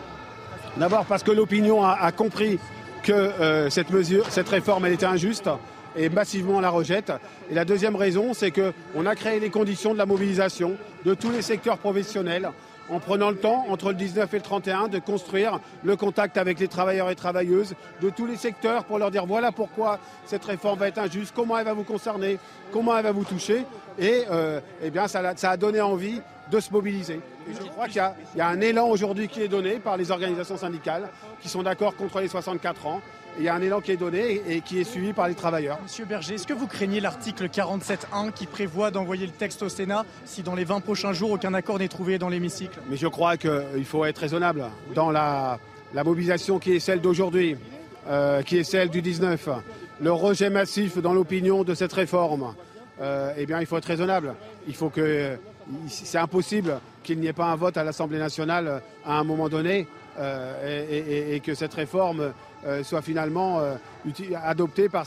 D'abord parce que l'opinion a, compris que euh, cette mesure, cette réforme, elle était injuste et massivement la rejette. Et la deuxième raison, c'est qu'on a créé les conditions de la mobilisation de tous les secteurs professionnels en prenant le temps, entre le 19 et le 31, de construire le contact avec les travailleurs et travailleuses de tous les secteurs pour leur dire voilà pourquoi cette réforme va être injuste, comment elle va vous concerner, comment elle va vous toucher. Et euh, eh bien, ça, a donné envie de se mobiliser. Je crois qu'il y, a un élan aujourd'hui qui est donné par les organisations syndicales qui sont d'accord contre les 64 ans. Il y a un élan qui est donné et, qui est suivi par les travailleurs. Monsieur Berger, est-ce que vous craignez l'article 47.1 qui prévoit d'envoyer le texte au Sénat si dans les 20 prochains jours aucun accord n'est trouvé dans l'hémicycle? Mais je crois qu'il faut être raisonnable dans la, mobilisation qui est celle d'aujourd'hui, euh, qui est celle du 19. Le rejet massif dans l'opinion de cette réforme, euh, eh bien, il faut être raisonnable. Il faut que c'est impossible qu'il n'y ait pas un vote à l'Assemblée nationale euh, à un moment donné euh, et, que cette réforme euh, soit finalement adoptée par,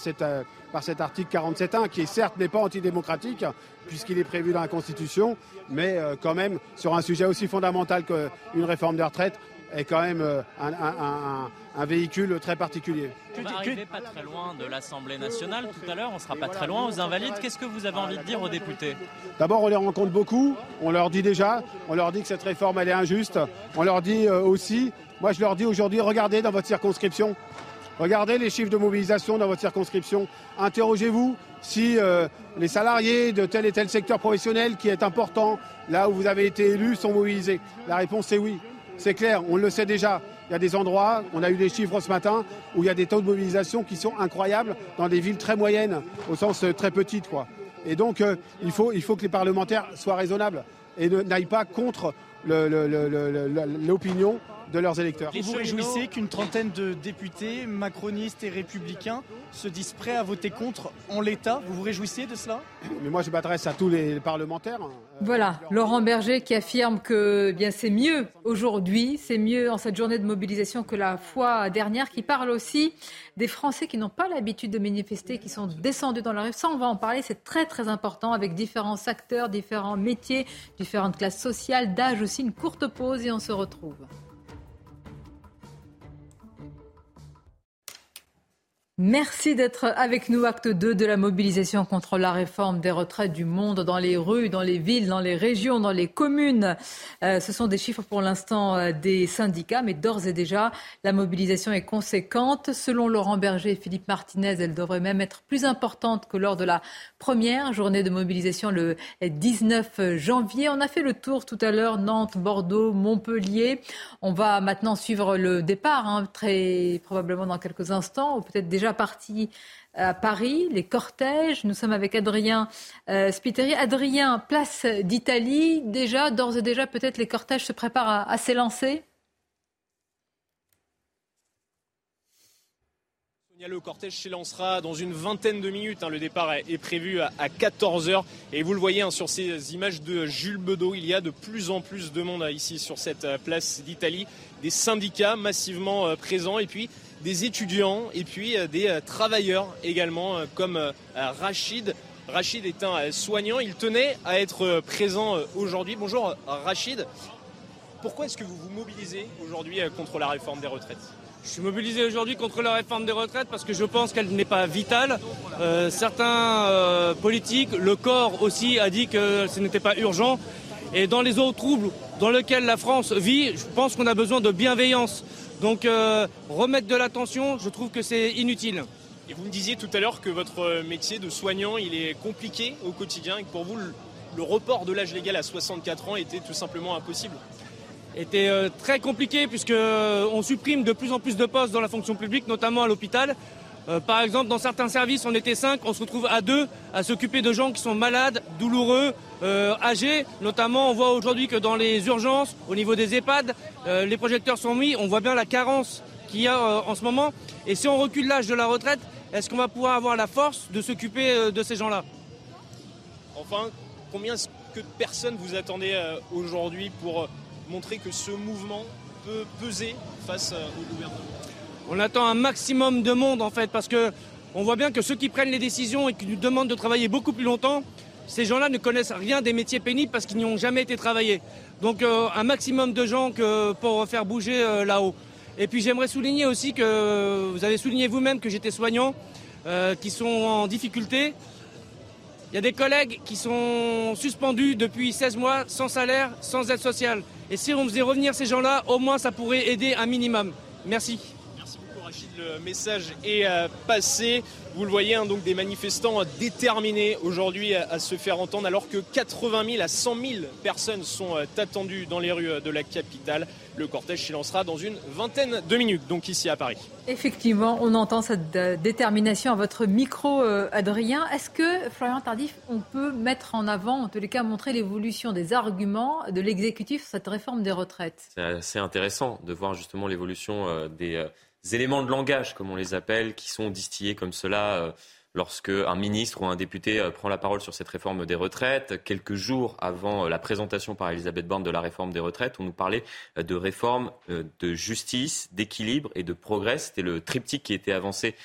par cet article 47.1 qui certes n'est pas antidémocratique puisqu'il est prévu dans la Constitution, mais quand même sur un sujet aussi fondamental qu'une réforme des retraites, est quand même euh, un, véhicule très particulier. On va arriver pas très loin de l'Assemblée nationale tout à l'heure, on sera pas très loin aux Invalides. Qu'est-ce que vous avez envie de dire aux députés D'abord, on les rencontre beaucoup, on leur dit déjà, on leur dit que cette réforme elle est injuste, on leur dit euh, aussi, moi je leur dis aujourd'hui, regardez dans votre circonscription, regardez les chiffres de mobilisation dans votre circonscription, interrogez-vous si euh, les salariés de tel et tel secteur professionnel qui est important, là où vous avez été élu, sont mobilisés. La réponse est oui. C'est clair, on le sait déjà. Il y a des endroits, on a eu des chiffres ce matin, où il y a des taux de mobilisation qui sont incroyables dans des villes très moyennes, au sens euh, très petites. Quoi. Et donc, euh, il, faut, il faut que les parlementaires soient raisonnables et n'aillent pas contre l'opinion de leurs électeurs. Vous vous réjouissez qu'une trentaine de députés macronistes et républicains se disent prêts à voter contre en l'état? Vous vous réjouissez de cela? [coughs] Mais moi, je m'adresse à tous les parlementaires. Voilà, Laurent Berger qui affirme que eh bien c'est mieux aujourd'hui, c'est mieux en cette journée de mobilisation que la fois dernière, qui parle aussi des Français qui n'ont pas l'habitude de manifester, qui sont descendus dans la rue. Ça, on va en parler, c'est très très important avec différents acteurs, différents métiers, différentes classes sociales, d'âge aussi. Une courte pause et on se retrouve. Merci d'être avec nous. Acte 2 de la mobilisation contre la réforme des retraites du monde dans les rues, dans les villes, dans les régions, dans les communes. Euh, ce sont des chiffres pour l'instant euh, des syndicats, mais d'ores et déjà, la mobilisation est conséquente. Selon Laurent Berger et Philippe Martinez, elle devrait même être plus importante que lors de la première journée de mobilisation le 19 janvier. On a fait le tour tout à l'heure, Nantes, Bordeaux, Montpellier. On va maintenant suivre le départ, hein, très probablement dans quelques instants, ou peut-être déjà parti à Paris, les cortèges. Nous sommes avec Adrien euh, Spiteri. Adrien, place d'Italie. Déjà, d'ores et déjà, peut-être les cortèges se préparent à, s'élancer Le cortège s'élancera dans une vingtaine de minutes. Hein. Le départ est prévu à 14h. Et vous le voyez hein, sur ces images de Jules Bedeau, il y a de plus en plus de monde hein, ici sur cette euh, place d'Italie. Des syndicats massivement euh, présents. Et puis des étudiants et puis euh, des euh, travailleurs également, euh, comme Rachid. Rachid est un soignant, il tenait à être présent aujourd'hui. Bonjour Rachid, pourquoi est-ce que vous vous mobilisez aujourd'hui contre la réforme des retraites? Je suis mobilisé aujourd'hui contre la réforme des retraites parce que je pense qu'elle n'est pas vitale. certains politiques, le corps aussi, a dit que ce n'était pas urgent. Et dans les autres troubles dans lesquels la France vit, je pense qu'on a besoin de bienveillance. Donc euh, remettre de l'attention, je trouve que c'est inutile. Et vous me disiez tout à l'heure que votre métier de soignant, il est compliqué au quotidien et que pour vous, le, report de l'âge légal à 64 ans était tout simplement impossible était euh, très compliqué puisque euh, on supprime de plus en plus de postes dans la fonction publique, notamment à l'hôpital. Euh, par exemple, dans certains services, on était cinq, on se retrouve à deux à s'occuper de gens qui sont malades, douloureux, euh, âgés. Notamment, on voit aujourd'hui que dans les urgences, au niveau des EHPAD, euh, les projecteurs sont mis. On voit bien la carence qu'il y a en ce moment. Et si on recule l'âge de la retraite, est-ce qu'on va pouvoir avoir la force de s'occuper de ces gens-là? Enfin, combien de personnes vous attendez aujourd'hui pour montrer que ce mouvement peut peser face au gouvernement? On attend un maximum de monde en fait, parce que on voit bien que ceux qui prennent les décisions et qui nous demandent de travailler beaucoup plus longtemps, ces gens-là ne connaissent rien des métiers pénibles parce qu'ils n'y ont jamais été travaillés. Donc euh, un maximum de gens pour faire bouger euh, là-haut. Et puis j'aimerais souligner aussi que vous avez souligné vous-même que j'étais soignant, euh, qui sont en difficulté. Il y a des collègues qui sont suspendus depuis 16 mois sans salaire, sans aide sociale. Et si on faisait revenir ces gens-là, au moins ça pourrait aider un minimum. Merci le message est euh, passé. Vous le voyez, hein, donc des manifestants déterminés aujourd'hui à, se faire entendre, alors que 80 000 à 100 000 personnes sont euh, attendues dans les rues euh, de la capitale. Le cortège s'y lancera dans une vingtaine de minutes, donc ici à Paris. Effectivement, on entend cette détermination à votre micro, Adrien. Est-ce que, Florian Tardif, on peut mettre en avant, en tous les cas, montrer l'évolution des arguments de l'exécutif sur cette réforme des retraites? C'est assez intéressant de voir justement l'évolution des éléments de langage, comme on les appelle, qui sont distillés comme cela euh, lorsque un ministre ou un député euh, prend la parole sur cette réforme des retraites. Quelques jours avant euh, la présentation par Elisabeth Borne de la réforme des retraites, on nous parlait de réforme de justice, d'équilibre et de progrès. C'était le triptyque qui était avancé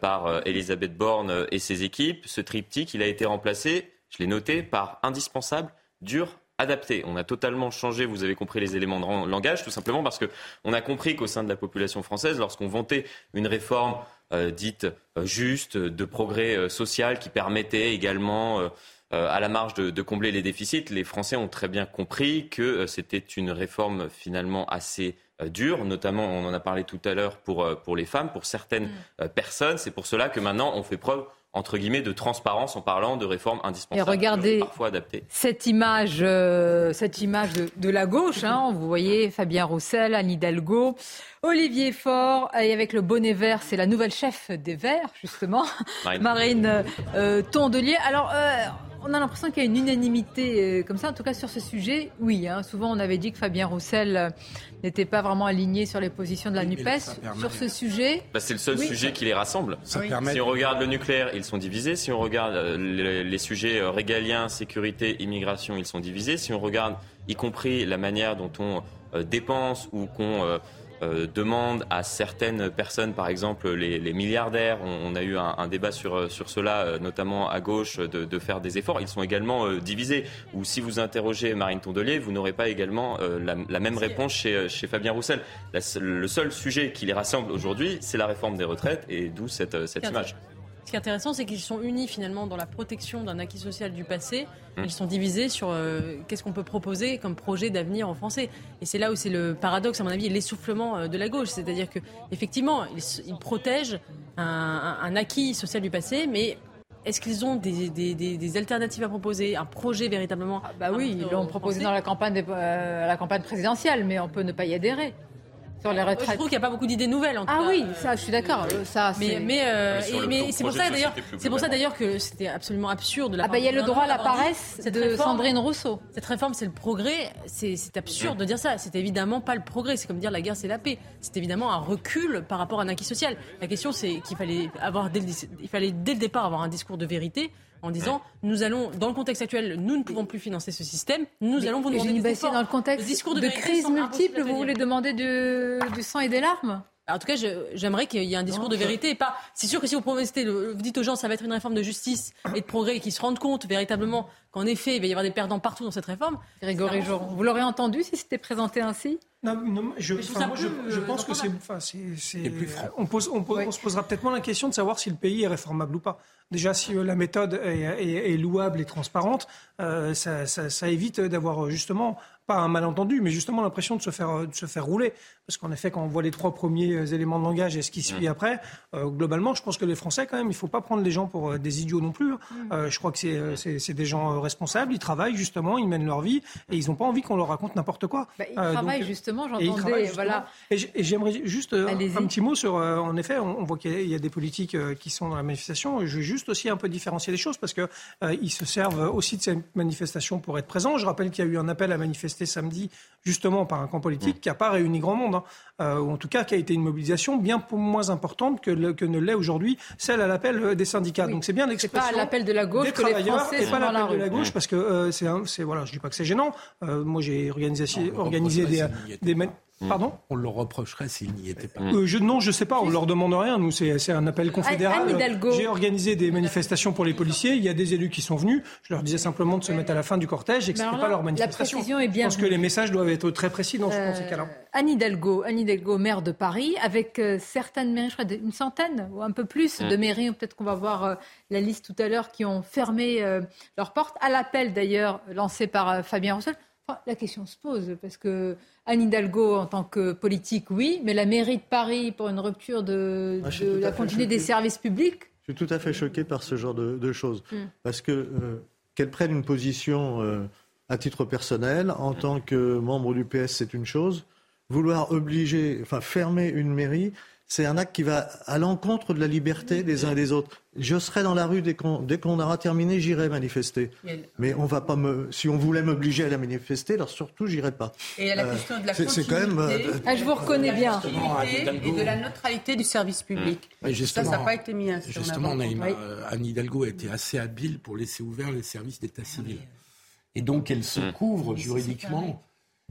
par Elisabeth Borne et ses équipes. Ce triptyque, il a été remplacé, je l'ai noté, par indispensable, dur, adapté. On a totalement changé, vous avez compris, les éléments de langage, tout simplement parce qu'on a compris qu'au sein de la population française, lorsqu'on vantait une réforme euh, dite euh, juste, de progrès euh, social, qui permettait également à la marge de, combler les déficits, les Français ont très bien compris que c'était une réforme finalement assez dure, notamment on en a parlé tout à l'heure pour, pour les femmes, pour certaines mm. personnes. C'est pour cela que maintenant on fait preuve entre guillemets, de transparence en parlant de réformes indispensables, Et regardez parfois adaptées. Cette image, euh, cette image de, la gauche, hein, vous voyez Fabien Roussel, Anne Hidalgo, Olivier Faure, et avec le bonnet vert, c'est la nouvelle chef des Verts, justement, Marine, [laughs] euh, Tondelier. Alors, euh, on a l'impression qu'il y a une unanimité euh, comme ça, en tout cas sur ce sujet. Oui, hein, souvent on avait dit que Fabien Roussel euh, n'était pas vraiment aligné sur les positions de la NUPES. Sur ce sujet. Bah, c'est le seul sujet qui les rassemble. Si on regarde le nucléaire, ils sont divisés. Si on regarde euh, les, sujets régaliens, sécurité, immigration, ils sont divisés. Si on regarde y compris la manière dont on dépense ou qu'on euh, demande à certaines personnes, par exemple les, milliardaires, on, a eu un, débat sur, sur cela, euh, notamment à gauche, de, faire des efforts. Ils sont également euh, divisés. Ou si vous interrogez Marine Tondelier, vous n'aurez pas également la, même réponse chez, chez Fabien Roussel. le seul sujet qui les rassemble aujourd'hui, c'est la réforme des retraites, et d'où cette, cette image. Ce qui est intéressant, c'est qu'ils sont unis finalement dans la protection d'un acquis social du passé. Mmh. Ils sont divisés sur euh, qu'est-ce qu'on peut proposer comme projet d'avenir en Français. Et c'est là où c'est le paradoxe, à mon avis, l'essoufflement euh, de la gauche. C'est-à-dire qu'effectivement, ils, ils protègent un, acquis social du passé, mais est-ce qu'ils ont des, alternatives à proposer, un projet véritablement ah Bah oui, ils l'ont proposé dans la campagne, euh, la campagne présidentielle, mais on peut ne pas y adhérer sur les retraites. Je trouve qu'il n'y a pas beaucoup d'idées nouvelles. En tout ah oui, ça, je suis d'accord. Ça, mais mais, euh, mais c'est pour ça d'ailleurs, c'est pour ça d'ailleurs que c'était absolument absurde. ah bah il y a le droit à la paresse de Sandrine Rousseau. Cette réforme, c'est le progrès. C'est absurde de dire ça. C'est évidemment pas le progrès. C'est comme dire la guerre, c'est la paix. C'est évidemment un recul par rapport à un acquis social. La question, c'est qu'il fallait avoir dès il fallait dès le départ avoir un discours de vérité en disant nous allons, dans le contexte actuel, nous ne pouvons plus financer ce système, nous allons vous demander des efforts. Dans le contexte discours de, crise multiple, vous voulez demander du sang et des larmes en tout cas, j'aimerais qu'il y ait un discours de vérité. pas, c'est sûr que si vous promettez, vous dites aux gens, ça va être une réforme de justice et de progrès, et qu'ils se rendent compte véritablement qu'en effet, il va y avoir des perdants partout dans cette réforme. Grégory Joron, vous l'aurez entendu si c'était présenté ainsi non, je, je, pense que c'est, on, pose, on, se posera peut-être moins la question de savoir si le pays est réformable ou pas. Déjà, si euh, la méthode est, louable et transparente, euh, ça, évite d'avoir euh, justement pas un malentendu, mais justement l'impression de se faire, de se faire rouler. Parce qu'en effet, quand on voit les trois premiers euh, éléments de langage et ce qui suit mmh. après, euh, globalement, je pense que les Français, quand même, il ne faut pas prendre les gens pour euh, des idiots non plus. Hein. Mmh. je crois que c'est des gens responsables, ils travaillent justement, ils mènent leur vie et ils n'ont pas envie qu'on leur raconte n'importe quoi. Bah, ils travaillent justement, j'entendais. Voilà. Et j'aimerais juste un petit mot sur, en effet, on, voit qu'il y, a des politiques qui sont dans la manifestation. Je veux juste aussi un peu différencier les choses parce qu'ils ils se servent aussi de ces manifestations pour être présents. Je rappelle qu'il y a eu un appel à manifester samedi justement par un camp politique mmh. qui n'a pas réuni grand monde. Hein. Euh, ou en tout cas qui a été une mobilisation bien moins importante que, ne l'est aujourd'hui celle à l'appel euh, des syndicats. Donc c'est bien l'expression. C'est pas l'appel de la gauche que les Français et pas l'appel de la gauche parce que euh, c'est voilà, je dis pas que c'est gênant. moi j'ai organisé, organisé des, des, Mm. Pardon On le reprocherait s'il n'y était pas. Euh, je, non, je ne sais pas, on ne leur demande rien. Nous, c'est un appel confédéral. J'ai organisé des manifestations pour les policiers. Il y a des élus qui sont venus. Je leur disais simplement de se mettre à la fin du cortège et que ce n'était pas leur manifestation. La précision est bien je pense que les messages doivent être très précis dans, euh, ces cas-là. Anne Hidalgo, Anne Hidalgo, maire de Paris, avec euh, certaines mairies, je crois une centaine ou un peu plus mm. de mairies, peut-être qu'on va voir euh, la liste tout à l'heure, qui ont fermé leurs portes, à l'appel d'ailleurs lancé par Fabien Roussel. La question se pose parce que Anne Hidalgo en tant que politique, oui, mais la mairie de Paris pour une rupture de, ah, la continuité des services publics Je suis tout à fait choqué par ce genre de, choses. Hmm. Parce que euh, qu'elle prenne une position euh, à titre personnel, en tant que membre du PS, c'est une chose. Vouloir obliger, enfin fermer une mairie, c'est un acte qui va à l'encontre de la liberté des uns et des autres. Je serai dans la rue dès qu'on aura terminé, j'irai manifester. Mais on va pas me, si on voulait m'obliger à la manifester, alors surtout j'irai pas. Et la euh, question de la c'est quand même. Euh, ah, je vous reconnais bien. Et de la neutralité du service public. ça, ça n'a pas été mis Justement, euh, Anne Hidalgo a été assez habile pour laisser ouvert les services d'état civil. Et donc elle se mm. couvre juridiquement.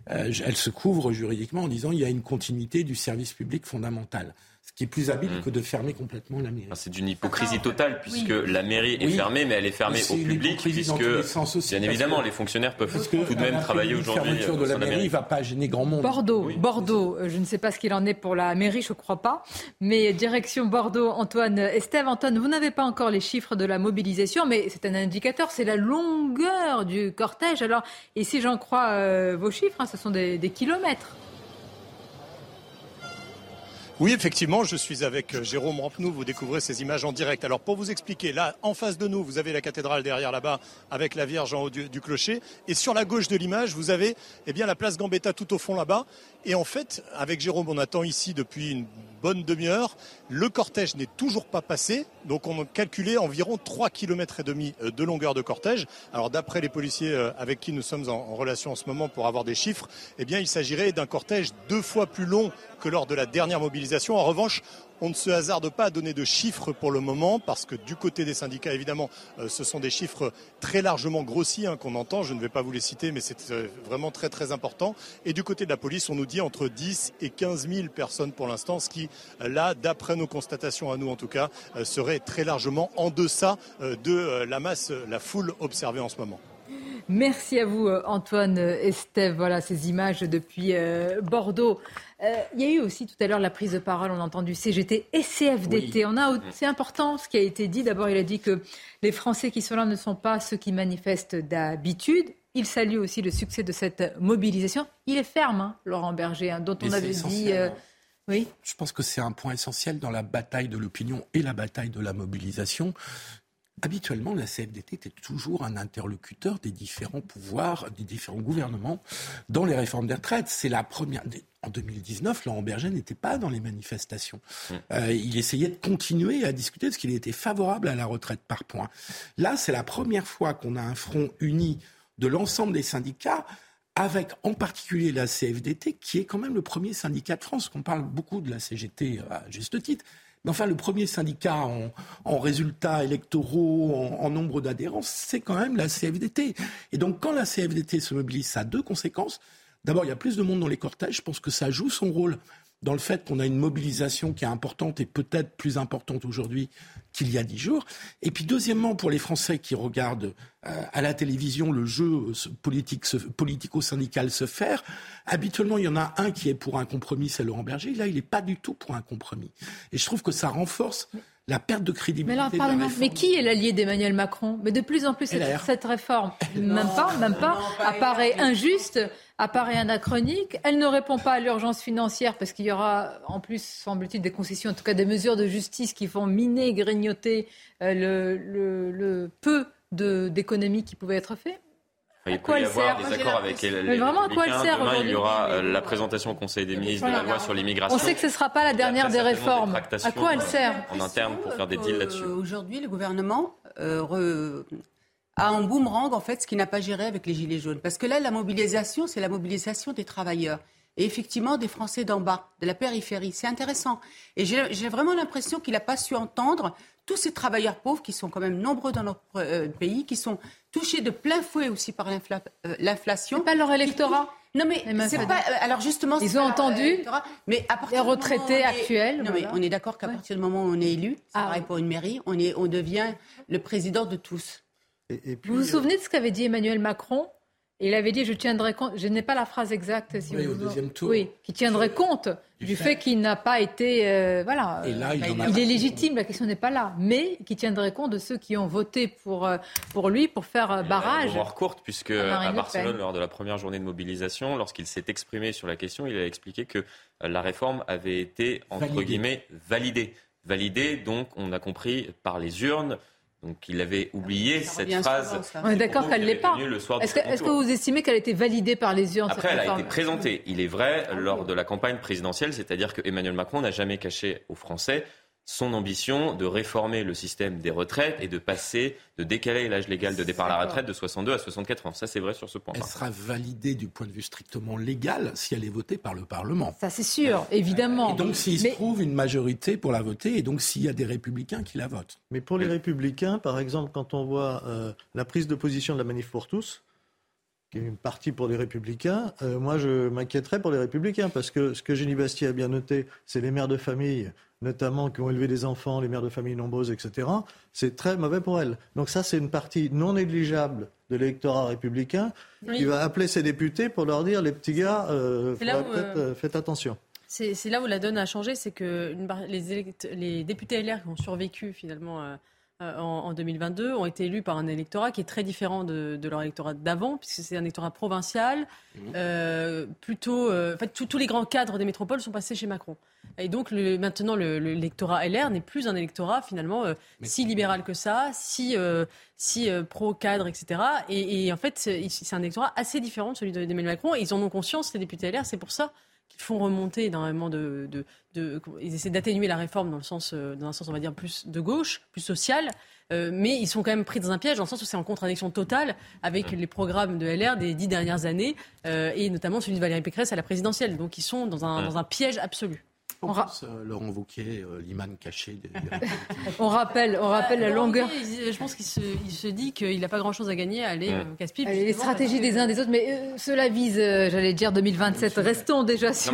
elle se couvre juridiquement en disant qu'il y a une continuité du service public fondamental ce qui est plus habile mm. que de fermer complètement la mairie. C'est d'une hypocrisie totale, puisque la mairie est fermée, mais elle est fermée au public, puisque, bien évidemment, les fonctionnaires peuvent tout de même travailler aujourd'hui. La fermeture de la mairie ne va pas gêner grand monde. Bordeaux, Bordeaux, euh, je ne sais pas ce qu'il en est pour la mairie, je ne crois pas, mais direction Bordeaux, Antoine Estève. Antoine, vous n'avez pas encore les chiffres de la mobilisation, mais c'est un indicateur, c'est la longueur du cortège. Alors, et si j'en crois euh, vos chiffres, hein, ce sont des kilomètres. Oui, effectivement, je suis avec euh, Jérôme Rampenou. Vous découvrez ces images en direct. Alors, pour vous expliquer, là, en face de nous, vous avez la cathédrale derrière là-bas, avec la Vierge en haut du, clocher. Et sur la gauche de l'image, vous avez eh bien, la place Gambetta tout au fond là-bas. Et en fait, avec Jérôme, on attend ici depuis une bonne demi-heure. Le cortège n'est toujours pas passé. Donc, on a calculé environ 3 km et demi euh, de longueur de cortège. Alors, d'après les policiers euh, avec qui nous sommes en, relation en ce moment pour avoir des chiffres, eh bien, il s'agirait d'un cortège deux fois plus long que lors de la dernière mobilisation. En revanche, on ne se hasarde pas à donner de chiffres pour le moment parce que du côté des syndicats, évidemment, euh, ce sont des chiffres très largement grossis hein, qu'on entend. Je ne vais pas vous les citer, mais c'est euh, vraiment très très important. Et du côté de la police, on nous dit entre 10 et 15 000 personnes pour l'instant, ce qui, euh, là, d'après nos constatations à nous en tout cas, serait très largement en deçà de la masse, la foule observée en ce moment. Merci à vous, Antoine Estève. Voilà ces images depuis Bordeaux. Euh, il y a eu aussi tout à l'heure la prise de parole, on a entendu CGT et CFDT. On a, c'est important ce qui a été dit. D'abord, il a dit que les Français qui sont là ne sont pas ceux qui manifestent d'habitude. Il salue aussi le succès de cette mobilisation. Il est ferme, hein, Laurent Berger, hein, dont on avait dit. Euh, oui. Je pense que c'est un point essentiel dans la bataille de l'opinion et la bataille de la mobilisation. Habituellement, la CFDT était toujours un interlocuteur des différents pouvoirs, des différents gouvernements dans les réformes des retraites. C'est la première. En 2019, Laurent Berger n'était pas dans les manifestations. Mmh. Euh, il essayait de continuer à discuter parce qu'il était favorable à la retraite par points. Là, c'est la première fois qu'on a un front uni de l'ensemble des syndicats avec en particulier la CFDT, qui est quand même le premier syndicat de France. On parle beaucoup de la CGT à juste titre, mais enfin, le premier syndicat en, résultats électoraux, en, nombre d'adhérents, c'est quand même la CFDT. Et donc, quand la CFDT se mobilise, ça a deux conséquences. D'abord, il y a plus de monde dans les cortèges. Je pense que ça joue son rôle dans le fait qu'on a une mobilisation qui est importante et peut-être plus importante aujourd'hui qu'il y a dix jours. Et puis deuxièmement, pour les Français qui regardent euh, à la télévision le jeu politique, politico-syndical se faire, habituellement il y en a un qui est pour un compromis, c'est Laurent Berger. Là, il n'est pas du tout pour un compromis. Et je trouve que ça renforce la perte de crédibilité. Mais, alors, mais qui est l'allié d'Emmanuel Macron Mais de plus en plus, cette, cette réforme, même pas, même pas, apparaît injuste, apparaît anachronique. Elle ne répond pas à l'urgence financière parce qu'il y aura, en plus, semble-t-il, des concessions, en tout cas des mesures de justice qui vont miner, grignoter euh, le, le, le peu d'économies qui pouvaient être faites. Il peut y avoir des accords avec les, Mais vraiment, à quoi elle sert Demain, il y aura euh, la présentation au Conseil des ministres de la loi sur l'immigration. On sait que ce ne sera pas la dernière des réformes. À quoi elle sert En interne pour faire des deals là-dessus. Aujourd'hui, le gouvernement euh, a un boomerang, en fait, ce qui n'a pas géré avec les Gilets jaunes. Parce que là, la mobilisation, c'est la mobilisation des travailleurs. Et effectivement, des Français d'en bas, de la périphérie. C'est intéressant. Et j'ai vraiment l'impression qu'il n'a pas su entendre tous ces travailleurs pauvres qui sont quand même nombreux dans notre euh, pays, qui sont touchés de plein fouet aussi par euh, l'inflation. C'est pas leur électorat. Non mais c'est pas. Euh, alors justement, ils ont entendu. Mais à les retraités actuels. Non mais on est d'accord qu'à partir du moment où on est élu, c'est ah, pareil pour une mairie, on est, on devient le président de tous. Et, vous vous souvenez de ce qu'avait dit Emmanuel Macron il avait dit, je tiendrai compte, je n'ai pas la phrase exacte, si oui, au deuxième tour. Oui, qui tiendrait compte du, fait, qu'il n'a pas été, euh, voilà. Et là, il, il est légitime, la question n'est pas là, mais qui tiendrait compte de ceux qui ont voté pour euh, pour lui pour faire euh, barrage. Une courte, puisque à Barcelone, lors de la première journée de mobilisation, lorsqu'il s'est exprimé sur la question, il a expliqué que la réforme avait été entre guillemets validée. Validée, donc on a compris par les urnes donc il avait oublié cette phrase. On est d'accord qu'elle ne l'est pas. Est-ce que, vous estimez qu'elle a été validée par les urnes Après, elle a été présentée. Il est vrai lors de la campagne présidentielle, c'est-à-dire que Emmanuel Macron n'a jamais caché aux Français son ambition de réformer le système des retraites et de passer, de décaler l'âge légal de départ à la retraite de 62 à 64 ans. Ça, c'est vrai sur ce point. Elle sera validée du point de vue strictement légal si elle est votée par le Parlement. Ça, c'est sûr, évidemment. Et donc, s'il se trouve une majorité pour la voter, et donc s'il y a des républicains qui la votent. Mais pour les républicains, par exemple, quand on voit euh, la prise de position de la manif pour tous, qui est une partie pour les républicains, euh, moi je m'inquiéterais pour les républicains, parce que ce que Génie Bastier a bien noté, c'est les mères de famille notamment qui ont élevé des enfants, les mères de familles nombreuses, etc., c'est très mauvais pour elles. Donc ça, c'est une partie non négligeable de l'électorat républicain qui va appeler ses députés pour leur dire, les petits gars, euh, euh, euh, faites attention. C'est là où la donne a changé, c'est que les, les, députés LR qui ont survécu finalement euh, en, 2022 ont été élus par un électorat qui est très différent de, leur électorat d'avant, puisque c'est un électorat provincial. Mmh. Euh, plutôt, euh, en fait, tous les grands cadres des métropoles sont passés chez Macron. Et donc le, maintenant, l'électorat LR n'est plus un électorat finalement si libéral que ça, si, si pro-cadre, etc. Et, en fait, c'est un électorat assez différent de celui d'Emmanuel Macron. Et ils en ont conscience, les députés LR. C'est pour ça font remonter énormément de, de, ils essaient d'atténuer la réforme dans le sens, euh, dans un sens on va dire plus de gauche, plus social, euh, mais ils sont quand même pris dans un piège dans le sens où c'est en contradiction totale avec les programmes de LR des dix dernières années euh, et notamment celui de Valérie Pécresse à la présidentielle. Donc ils sont dans un, dans un piège absolu. On pense, Laurent Wauquiez, l'imam caché. [laughs] on rappelle, on rappelle la longueur. je pense qu'il se, il se, dit qu'il n'a pas grand-chose à gagner à aller au casse Les stratégies des uns des autres, mais cela vise, j'allais dire 2027. Restons déjà sur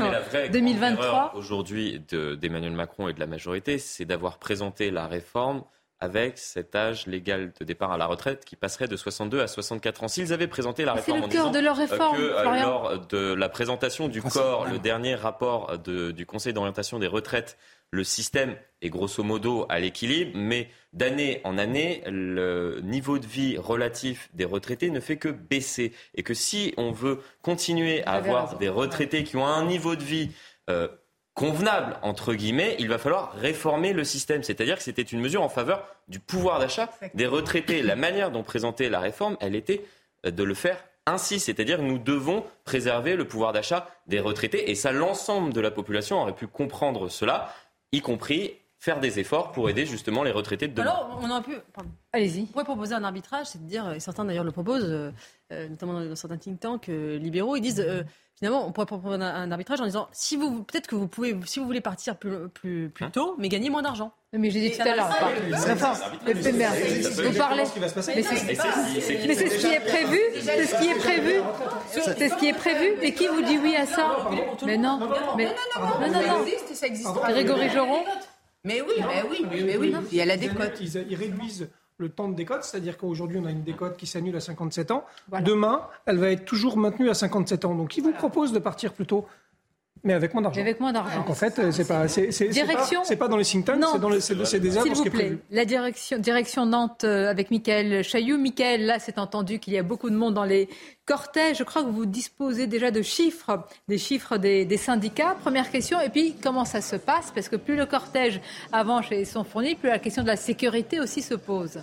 2023. Aujourd'hui, d'Emmanuel Macron et de la majorité, c'est d'avoir présenté la réforme avec cet âge légal de départ à la retraite qui passerait de 62 à 64 ans. S'ils avaient présenté la réforme en disant de leur euh, réforme, que euh, lors de la présentation du corps, le dernier rapport du Conseil d'orientation des retraites, le système est grosso modo à l'équilibre, mais d'année en année, le niveau de vie relatif des retraités ne fait que baisser. Et que si on veut continuer à avoir des retraités qui ont un niveau de vie euh, convenable, entre guillemets, il va falloir réformer le système. C'est-à-dire que c'était une mesure en faveur du pouvoir d'achat des retraités. La manière dont présentait la réforme, elle était euh, de le faire ainsi. C'est-à-dire que nous devons préserver le pouvoir d'achat des retraités. Et ça, l'ensemble de la population aurait pu comprendre cela, y compris faire des efforts pour aider justement les retraités de demain. Alors, on a un peu. Allez-y. On pourrait proposer un arbitrage, c'est de dire, et certains d'ailleurs le proposent, euh, notamment dans certains think tanks libéraux, ils disent finalement, on pourrait proposer un, arbitrage en disant si vous, peut-être que vous pouvez, si vous voulez partir plus, plus, plus hein tôt, mais gagner moins d'argent. Mais j'ai dit tout à l'heure, vous parlez. Mais c'est ce qui est prévu. C'est ce qui est prévu. C'est ce qui est prévu. Et qui vous dit oui à ça? Mais non. Mais non, non, non. Grégory Joron. Mais oui, mais oui, mais oui. Il y a la décote. Ils réduisent le temps de décote, c'est-à-dire qu'aujourd'hui on a une décote qui s'annule à 57 ans. Demain, elle va être toujours maintenue à 57 ans. Donc, qui vous propose de partir plus tôt? Mais avec moins d'argent. Avec moins d'argent. Donc en fait, c'est pas, c'est, direction... c'est pas, dans les think tanks, c'est dans les, c'est, S'il vous qui est plaît, prévu. la direction, direction Nantes euh, avec Michael Chailloux. Michael, là, c'est entendu qu'il y a beaucoup de monde dans les cortèges. Je crois que vous disposez déjà de chiffres, des chiffres des, des syndicats. Première question. Et puis, comment ça se passe? Parce que plus le cortège avance et sont fournis, plus la question de la sécurité aussi se pose.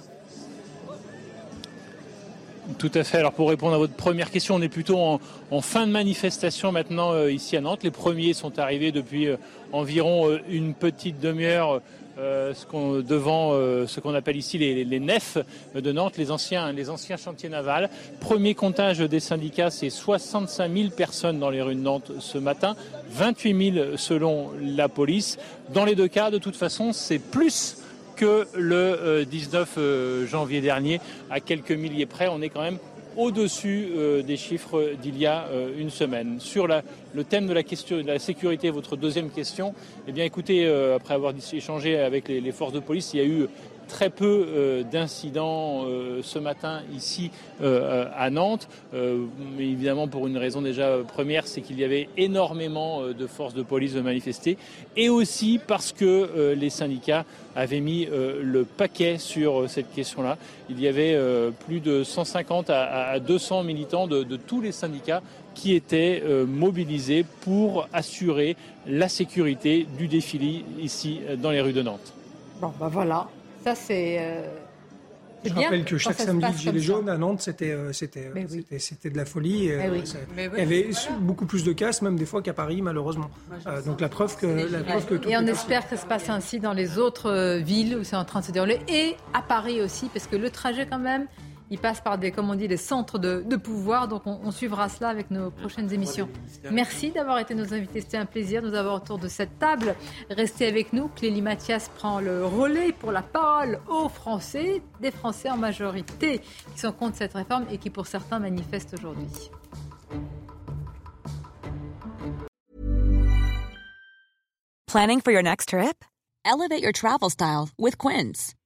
Tout à fait. Alors pour répondre à votre première question, on est plutôt en, fin de manifestation maintenant euh, ici à Nantes. Les premiers sont arrivés depuis euh, environ euh, une petite demi-heure devant ce qu'on appelle ici les, les, nefs de Nantes, les anciens, les anciens chantiers navals. Premier comptage des syndicats, c'est 65 000 personnes dans les rues de Nantes ce matin, 28 000 selon la police. Dans les deux cas, de toute façon, c'est plus que le 19 janvier dernier, à quelques milliers près. On est quand même au-dessus euh, des chiffres d'il y a euh, une semaine. Sur le thème de la, question, de la sécurité, votre deuxième question, eh bien écoutez, euh, après avoir échangé avec les, forces de police, il y a eu très peu euh, d'incidents euh, ce matin ici euh, à Nantes. mais évidemment, pour une raison déjà première, c'est qu'il y avait énormément de forces de police de manifester. Et aussi parce que les syndicats avaient mis le paquet sur cette question-là. Il y avait plus de 150 à, à 200 militants de, de, tous les syndicats qui étaient mobilisés pour assurer la sécurité du défilé ici dans les rues de Nantes. Bon, ben voilà, ça, c'est. Euh, je rappelle que chaque samedi de Gilets jaunes à Nantes, c'était euh, c'était oui. c'était de la folie. Oui. Oui. Il y avait beaucoup plus de casse, même des fois qu'à Paris, malheureusement. Euh, donc la preuve que la preuve que Et on espère que ça se passe ainsi dans les autres villes où c'est en train de se dérouler et à Paris aussi, parce que le trajet quand même. Il passe par des, comme on dit, des centres de, de pouvoir. Donc, on, on, suivra cela avec nos prochaines émissions. Merci d'avoir été nos invités. C'était un plaisir de nous avoir autour de cette table. Restez avec nous. Clélie Mathias prend le relais pour la parole aux Français, des Français en majorité qui sont contre cette réforme et qui, pour certains, manifestent aujourd'hui. Planning for your next trip? Elevate your travel style with Quince.